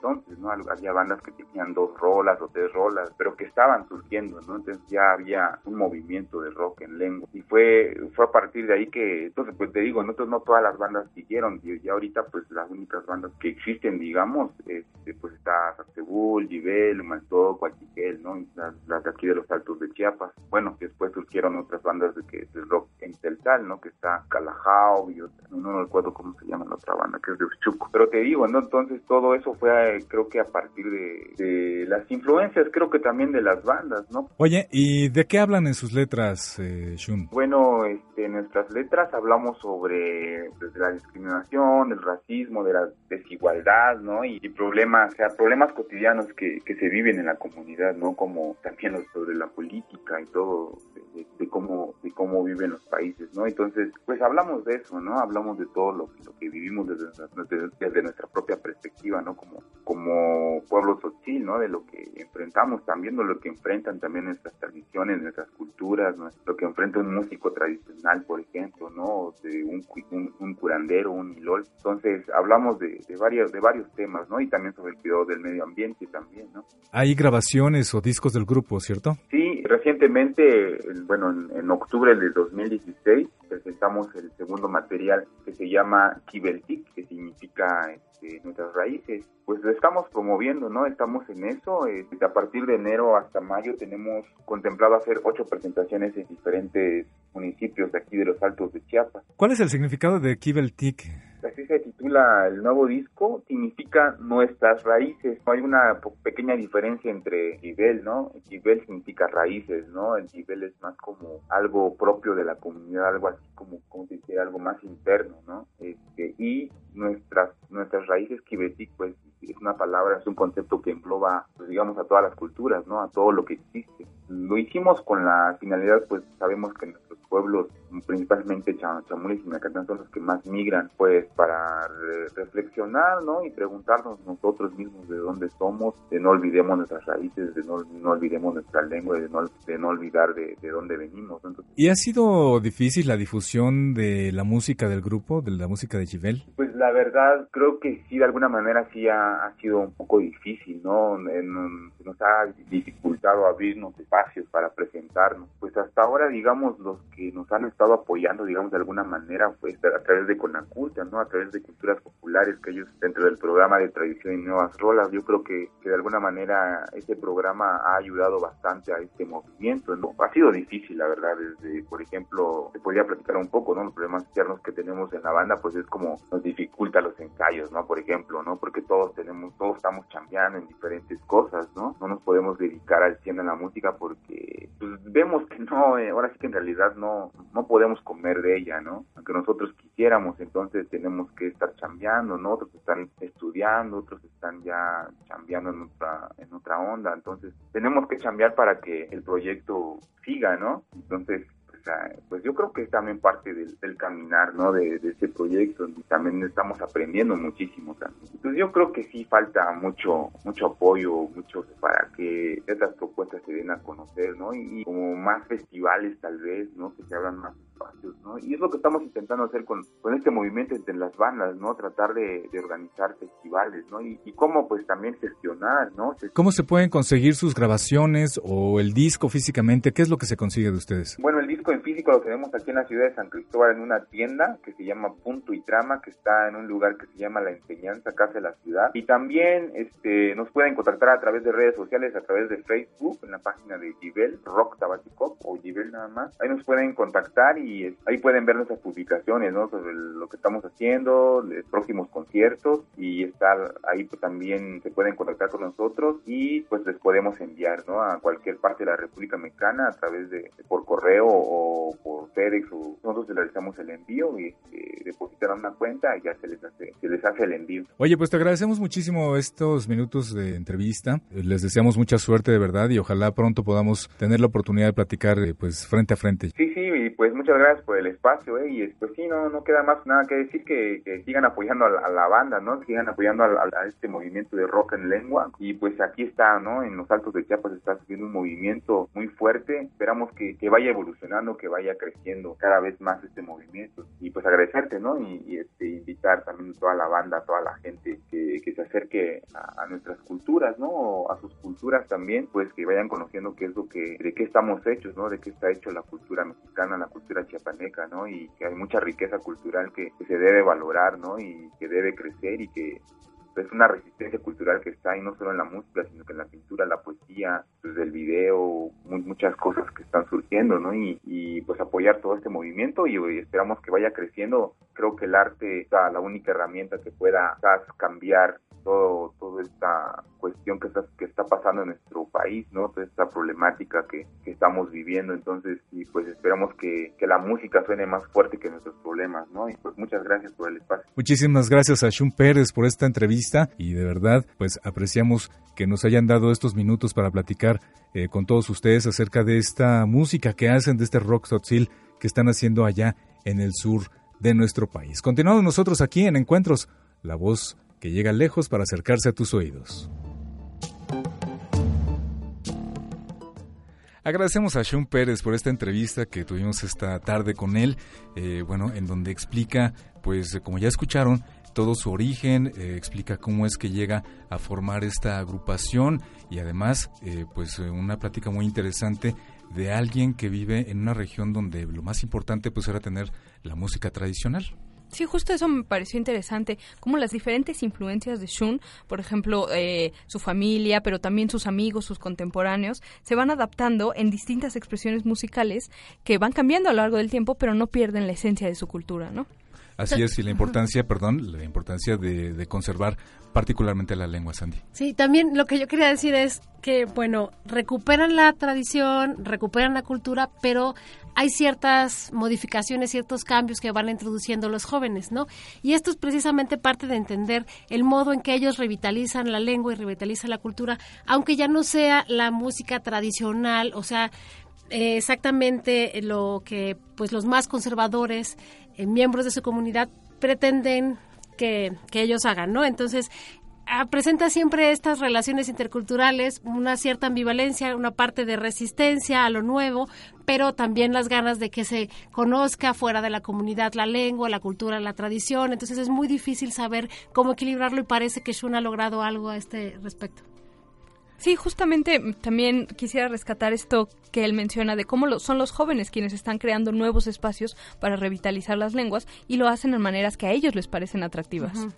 entonces, ¿no? Había bandas que tenían dos rolas o tres rolas, pero que estaban surgiendo, ¿no? Entonces ya había un movimiento de rock en lengua. Y fue, fue a partir de ahí que, entonces, pues te digo, nosotros no todas las bandas siguieron, y ya ahorita, pues las únicas bandas que existen, digamos, este, pues está Saxebul, Gibel, Humantoc, Huachiquel, ¿no? Las, las, de aquí de los Altos de Chiapas. Bueno, después surgieron otras bandas de que de rock en Teltal, ¿no? Que está Calajao y otra, no, no recuerdo cómo se llama la otra banda, que es de Uchuco. Pero te digo, ¿no? Entonces todo eso fue, creo que a partir de, de las influencias, creo que también de las bandas, ¿no? Oye, ¿y de qué hablan en sus letras, eh, Shun? Bueno, este, nuestras letras hablamos sobre pues, la discriminación, el racismo, de la desigualdad, ¿no? Y, y, problemas, o sea, problemas cotidianos que, que se viven en la comunidad, ¿no? Como también sobre la política y todo, de, de, cómo de cómo viven los países, ¿no? Entonces, pues hablamos de eso, ¿no? Hablamos de todo lo, lo que vivimos desde, desde, desde, nuestra propia perspectiva, ¿no? Como, como pueblo sotil, ¿no? De lo que enfrentamos también, de lo que enfrentan también nuestras tradiciones, nuestras culturas, ¿no? Lo que enfrenta un músico tradicional, por ejemplo, ¿no? De un, un, un curandero, un milol. Entonces, hablamos de, de, varios, de varios temas, ¿no? Y también sobre el cuidado del medio ambiente también, ¿no? Hay grabaciones o discos del grupo, ¿cierto? Sí, recientemente, bueno, en, octubre del 2016 presentamos el segundo material que se llama Kibeltik, que significa este, nuestras raíces. Pues lo estamos promoviendo, ¿no? Estamos en eso. Eh, a partir de enero hasta mayo tenemos contemplado hacer ocho presentaciones en diferentes municipios de aquí de los Altos de Chiapas. ¿Cuál es el significado de Kibeltik? así se el nuevo disco, significa nuestras raíces. Hay una pequeña diferencia entre nivel, ¿no? Nivel significa raíces, ¿no? El nivel es más como algo propio de la comunidad, algo así como, como se dice, algo más interno, ¿no? Este, y nuestras nuestras raíces kibetik, pues es una palabra, es un concepto que engloba, pues, digamos, a todas las culturas, ¿no? A todo lo que existe. Lo hicimos con la finalidad, pues sabemos que nuestros pueblos, principalmente Chamulis y Mecatán, son los que más migran, pues para reflexionar, ¿no? Y preguntarnos nosotros mismos de dónde somos, de no olvidemos nuestras raíces, de no, no olvidemos nuestra lengua, de no, de no olvidar de, de dónde venimos. ¿Y ha sido difícil la difusión de la música del grupo, de la música de Givel? Pues la verdad, creo que sí, de alguna manera sí ha, ha sido un poco difícil, ¿no? En, nos ha dificultado abrirnos espacios para presentarnos. Pues hasta ahora, digamos, los que nos han estado apoyando, digamos, de alguna manera, pues a través de Conaculta, ¿no? A través de populares que ellos dentro del programa de tradición y nuevas rolas, yo creo que, que de alguna manera ese programa ha ayudado bastante a este movimiento, ¿no? Ha sido difícil, la verdad, desde, por ejemplo, se podría platicar un poco, ¿no? Los problemas internos que tenemos en la banda, pues es como nos dificulta los ensayos, ¿no? Por ejemplo, ¿no? Porque todos tenemos, todos estamos chambeando en diferentes cosas, ¿no? No nos podemos dedicar al 100 a la música porque pues, vemos que no, eh, ahora sí que en realidad no, no podemos comer de ella, ¿no? Aunque nosotros quisiéramos, entonces tenemos que estar chambeando, ¿no? Otros están estudiando, otros están ya chambeando en otra, en otra onda, entonces tenemos que chambear para que el proyecto siga, ¿no? Entonces, pues yo creo que es también parte del, caminar, ¿no? De, de, ese proyecto y también estamos aprendiendo muchísimo también. Entonces yo creo que sí falta mucho, mucho apoyo, mucho para que estas propuestas se den a conocer, ¿no? Y, como más festivales tal vez, ¿no? Que se abran más espacios, ¿no? Y es lo que estamos intentando hacer con, con este movimiento entre las bandas, ¿no? Tratar de, organizar festivales, ¿no? Y, y, cómo pues también gestionar, ¿no? ¿Cómo se pueden conseguir sus grabaciones o el disco físicamente? ¿Qué es lo que se consigue de ustedes? Bueno, el disco en físico lo tenemos aquí en la ciudad de San Cristóbal en una tienda que se llama Punto y Trama, que está en un lugar que se llama La Enseñanza Casa de la Ciudad. Y también este, nos pueden contactar a través de redes sociales, a través de Facebook, en la página de Givel, Rock Tabaticop o Givel nada más. Ahí nos pueden contactar y ahí pueden ver nuestras publicaciones, ¿no? Sobre lo que estamos haciendo, los próximos conciertos y estar ahí pues, también se pueden contactar con nosotros y pues les podemos enviar, ¿no? A cualquier parte de la República Mexicana a través de por correo o por FedEx o nosotros realizamos el envío y depositan una cuenta y ya se les hace se les hace el envío. Oye, pues te agradecemos muchísimo estos minutos de entrevista. Les deseamos mucha suerte de verdad y ojalá pronto podamos tener la oportunidad de platicar eh, pues frente a frente. Sí, sí, pues muchas gracias por el espacio, ¿eh? y pues sí, no, no queda más nada que decir que, sigan apoyando a la, banda, ¿no? Sigan apoyando a, este movimiento de rock en lengua y pues aquí está, ¿no? En los Altos de Chiapas está subiendo un movimiento muy fuerte, esperamos que, que vaya evolucionando, que vaya creciendo cada vez más este movimiento y pues agradecerte, ¿no? Y, este, invitar también a toda la banda, a toda la gente que, que se acerque a, nuestras culturas, ¿no? a sus culturas también, pues que vayan conociendo qué es lo que, de qué estamos hechos, ¿no? De qué está hecho la cultura mexicana, cultura chiapaneca, ¿no? Y que hay mucha riqueza cultural que, se debe valorar, ¿no? Y que debe crecer y que es una resistencia cultural que está ahí no solo en la música, sino que en la pintura, la poesía, pues el video, muchas cosas que están surgiendo, ¿no? Y, pues apoyar todo este movimiento y, esperamos que vaya creciendo. Creo que el arte es la única herramienta que pueda cambiar todo, toda esta cuestión que está, que está pasando en nuestro país, ¿no? Toda esta problemática que, estamos viviendo. Entonces, y pues esperamos que, que, la música suene más fuerte que nuestros problemas, ¿no? Y pues muchas gracias por el espacio. Muchísimas gracias a Shun Pérez por esta entrevista y de verdad, pues apreciamos que nos hayan dado estos minutos para platicar eh, con todos ustedes acerca de esta música que hacen, de este rock sotzil que están haciendo allá en el sur de nuestro país. Continuamos nosotros aquí en Encuentros, la voz que llega lejos para acercarse a tus oídos. Agradecemos a Sean Pérez por esta entrevista que tuvimos esta tarde con él, eh, bueno, en donde explica, pues como ya escucharon, todo su origen, eh, explica cómo es que llega a formar esta agrupación y además, eh, pues una plática muy interesante de alguien que vive en una región donde lo más importante pues era tener la música tradicional. Sí, justo eso me pareció interesante, como las diferentes influencias de Shun, por ejemplo, eh, su familia, pero también sus amigos, sus contemporáneos, se van adaptando en distintas expresiones musicales que van cambiando a lo largo del tiempo, pero no pierden la esencia de su cultura, ¿no? Así es, y la importancia, perdón, la importancia de, de, conservar particularmente la lengua, Sandy. Sí, también lo que yo quería decir es que, bueno, recuperan la tradición, recuperan la cultura, pero hay ciertas modificaciones, ciertos cambios que van introduciendo los jóvenes, ¿no? Y esto es precisamente parte de entender el modo en que ellos revitalizan la lengua y revitalizan la cultura, aunque ya no sea la música tradicional, o sea, eh, exactamente lo que pues los más conservadores miembros de su comunidad pretenden que, ellos hagan, ¿no? Entonces, ah, presenta siempre estas relaciones interculturales, una cierta ambivalencia, una parte de resistencia a lo nuevo, pero también las ganas de que se conozca fuera de la comunidad la lengua, la cultura, la tradición. Entonces es muy difícil saber cómo equilibrarlo y parece que Shun ha logrado algo a este respecto. Sí, justamente también quisiera rescatar esto que él menciona de cómo lo, son los jóvenes quienes están creando nuevos espacios para revitalizar las lenguas y lo hacen en maneras que a ellos les parecen atractivas.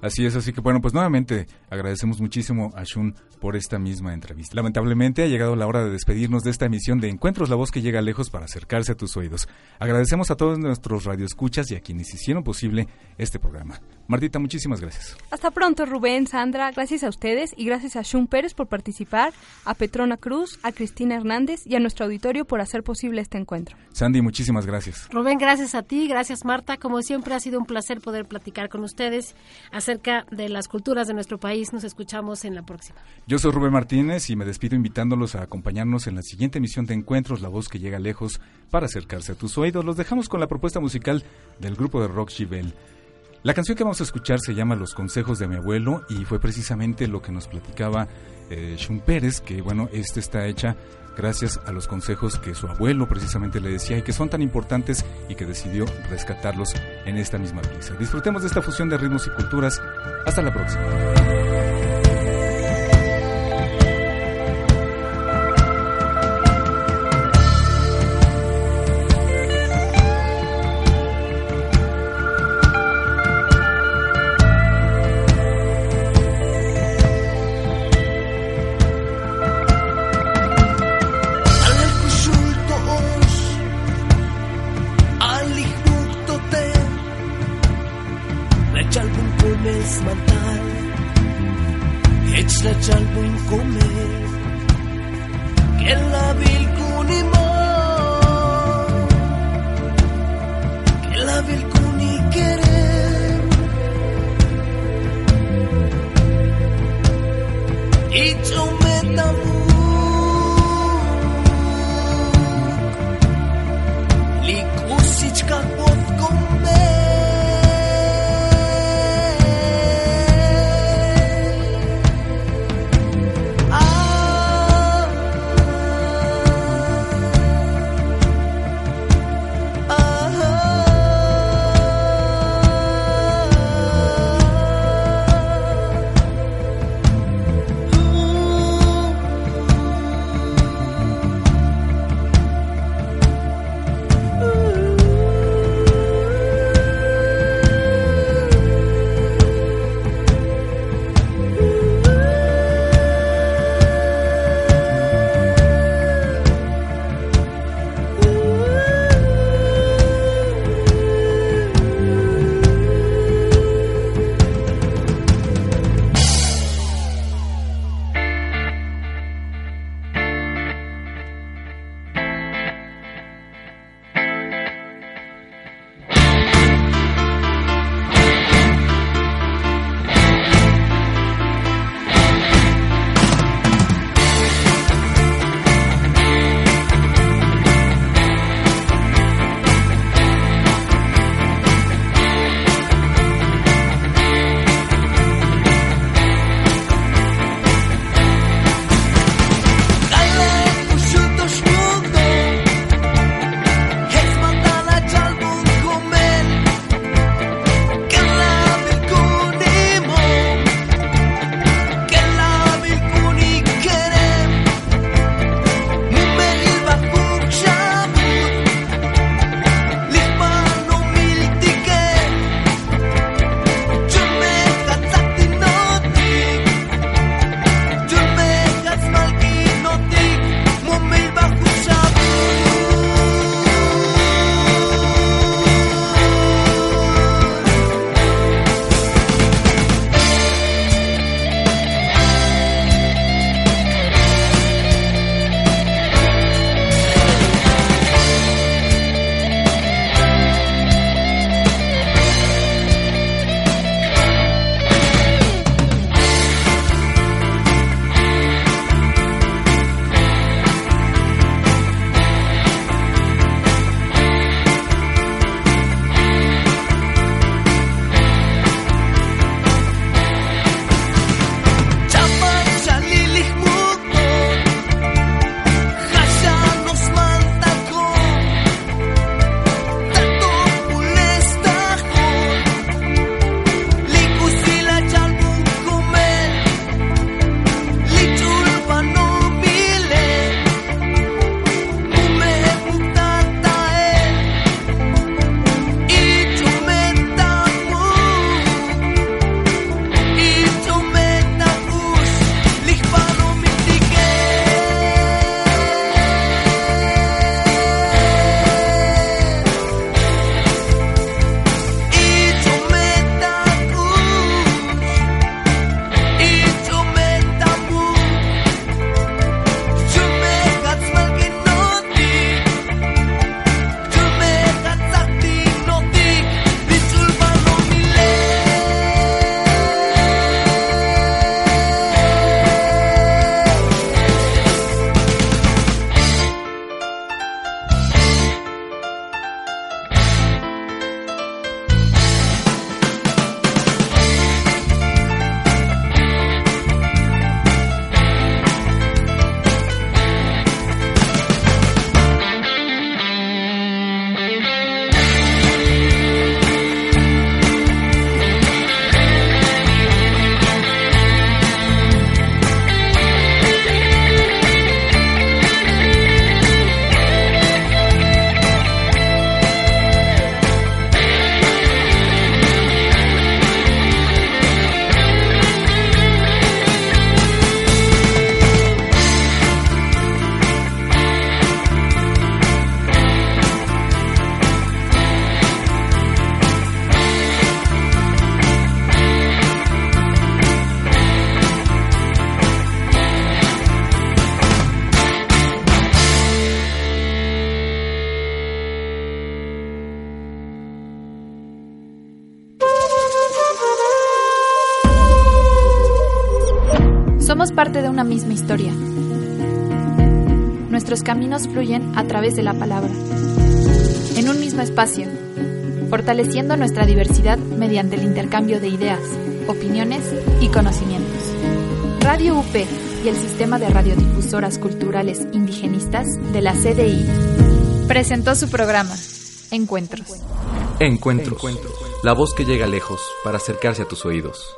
Así es, así que bueno, pues nuevamente agradecemos muchísimo a Shun por esta misma entrevista. Lamentablemente ha llegado la hora de despedirnos de esta emisión de Encuentros, la voz que llega lejos para acercarse a tus oídos. Agradecemos a todos nuestros radioescuchas y a quienes hicieron posible este programa. Martita, muchísimas gracias. Hasta pronto, Rubén, Sandra, gracias a ustedes y gracias a Shun Pérez por participar, a Petrona Cruz, a Cristina Hernández y a nuestro auditorio por hacer posible este encuentro. Sandy, muchísimas gracias. Rubén, gracias a ti, gracias Marta. Como siempre ha sido un placer poder platicar con ustedes acerca de las culturas de nuestro país. Nos escuchamos en la próxima. Yo soy Rubén Martínez y me despido invitándolos a acompañarnos en la siguiente emisión de Encuentros, la voz que llega lejos para acercarse a tus oídos. Los dejamos con la propuesta musical del grupo de rock Chibel. La canción que vamos a escuchar se llama Los consejos de mi abuelo y fue precisamente lo que nos platicaba eh, Shun Pérez, que bueno, esta está hecha gracias a los consejos que su abuelo precisamente le decía y que son tan importantes y que decidió rescatarlos en esta misma pieza. Disfrutemos de esta fusión de ritmos y culturas. Hasta la próxima. salbuin comer que la vil vilcunimo que la vilcuni querer. Y yo chumeta una misma historia. Nuestros caminos fluyen a través de la palabra. En un mismo espacio, fortaleciendo nuestra diversidad mediante el intercambio de ideas, opiniones y conocimientos. Radio UP y el Sistema de Radiodifusoras Culturales Indigenistas de la CDI presentó su programa, Encuentros. Encuentros. La voz que llega lejos para acercarse a tus oídos.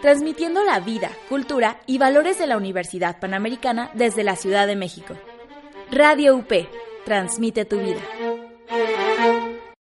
Transmitiendo la vida, cultura y valores de la Universidad Panamericana desde la Ciudad de México. Radio UP, transmite tu vida.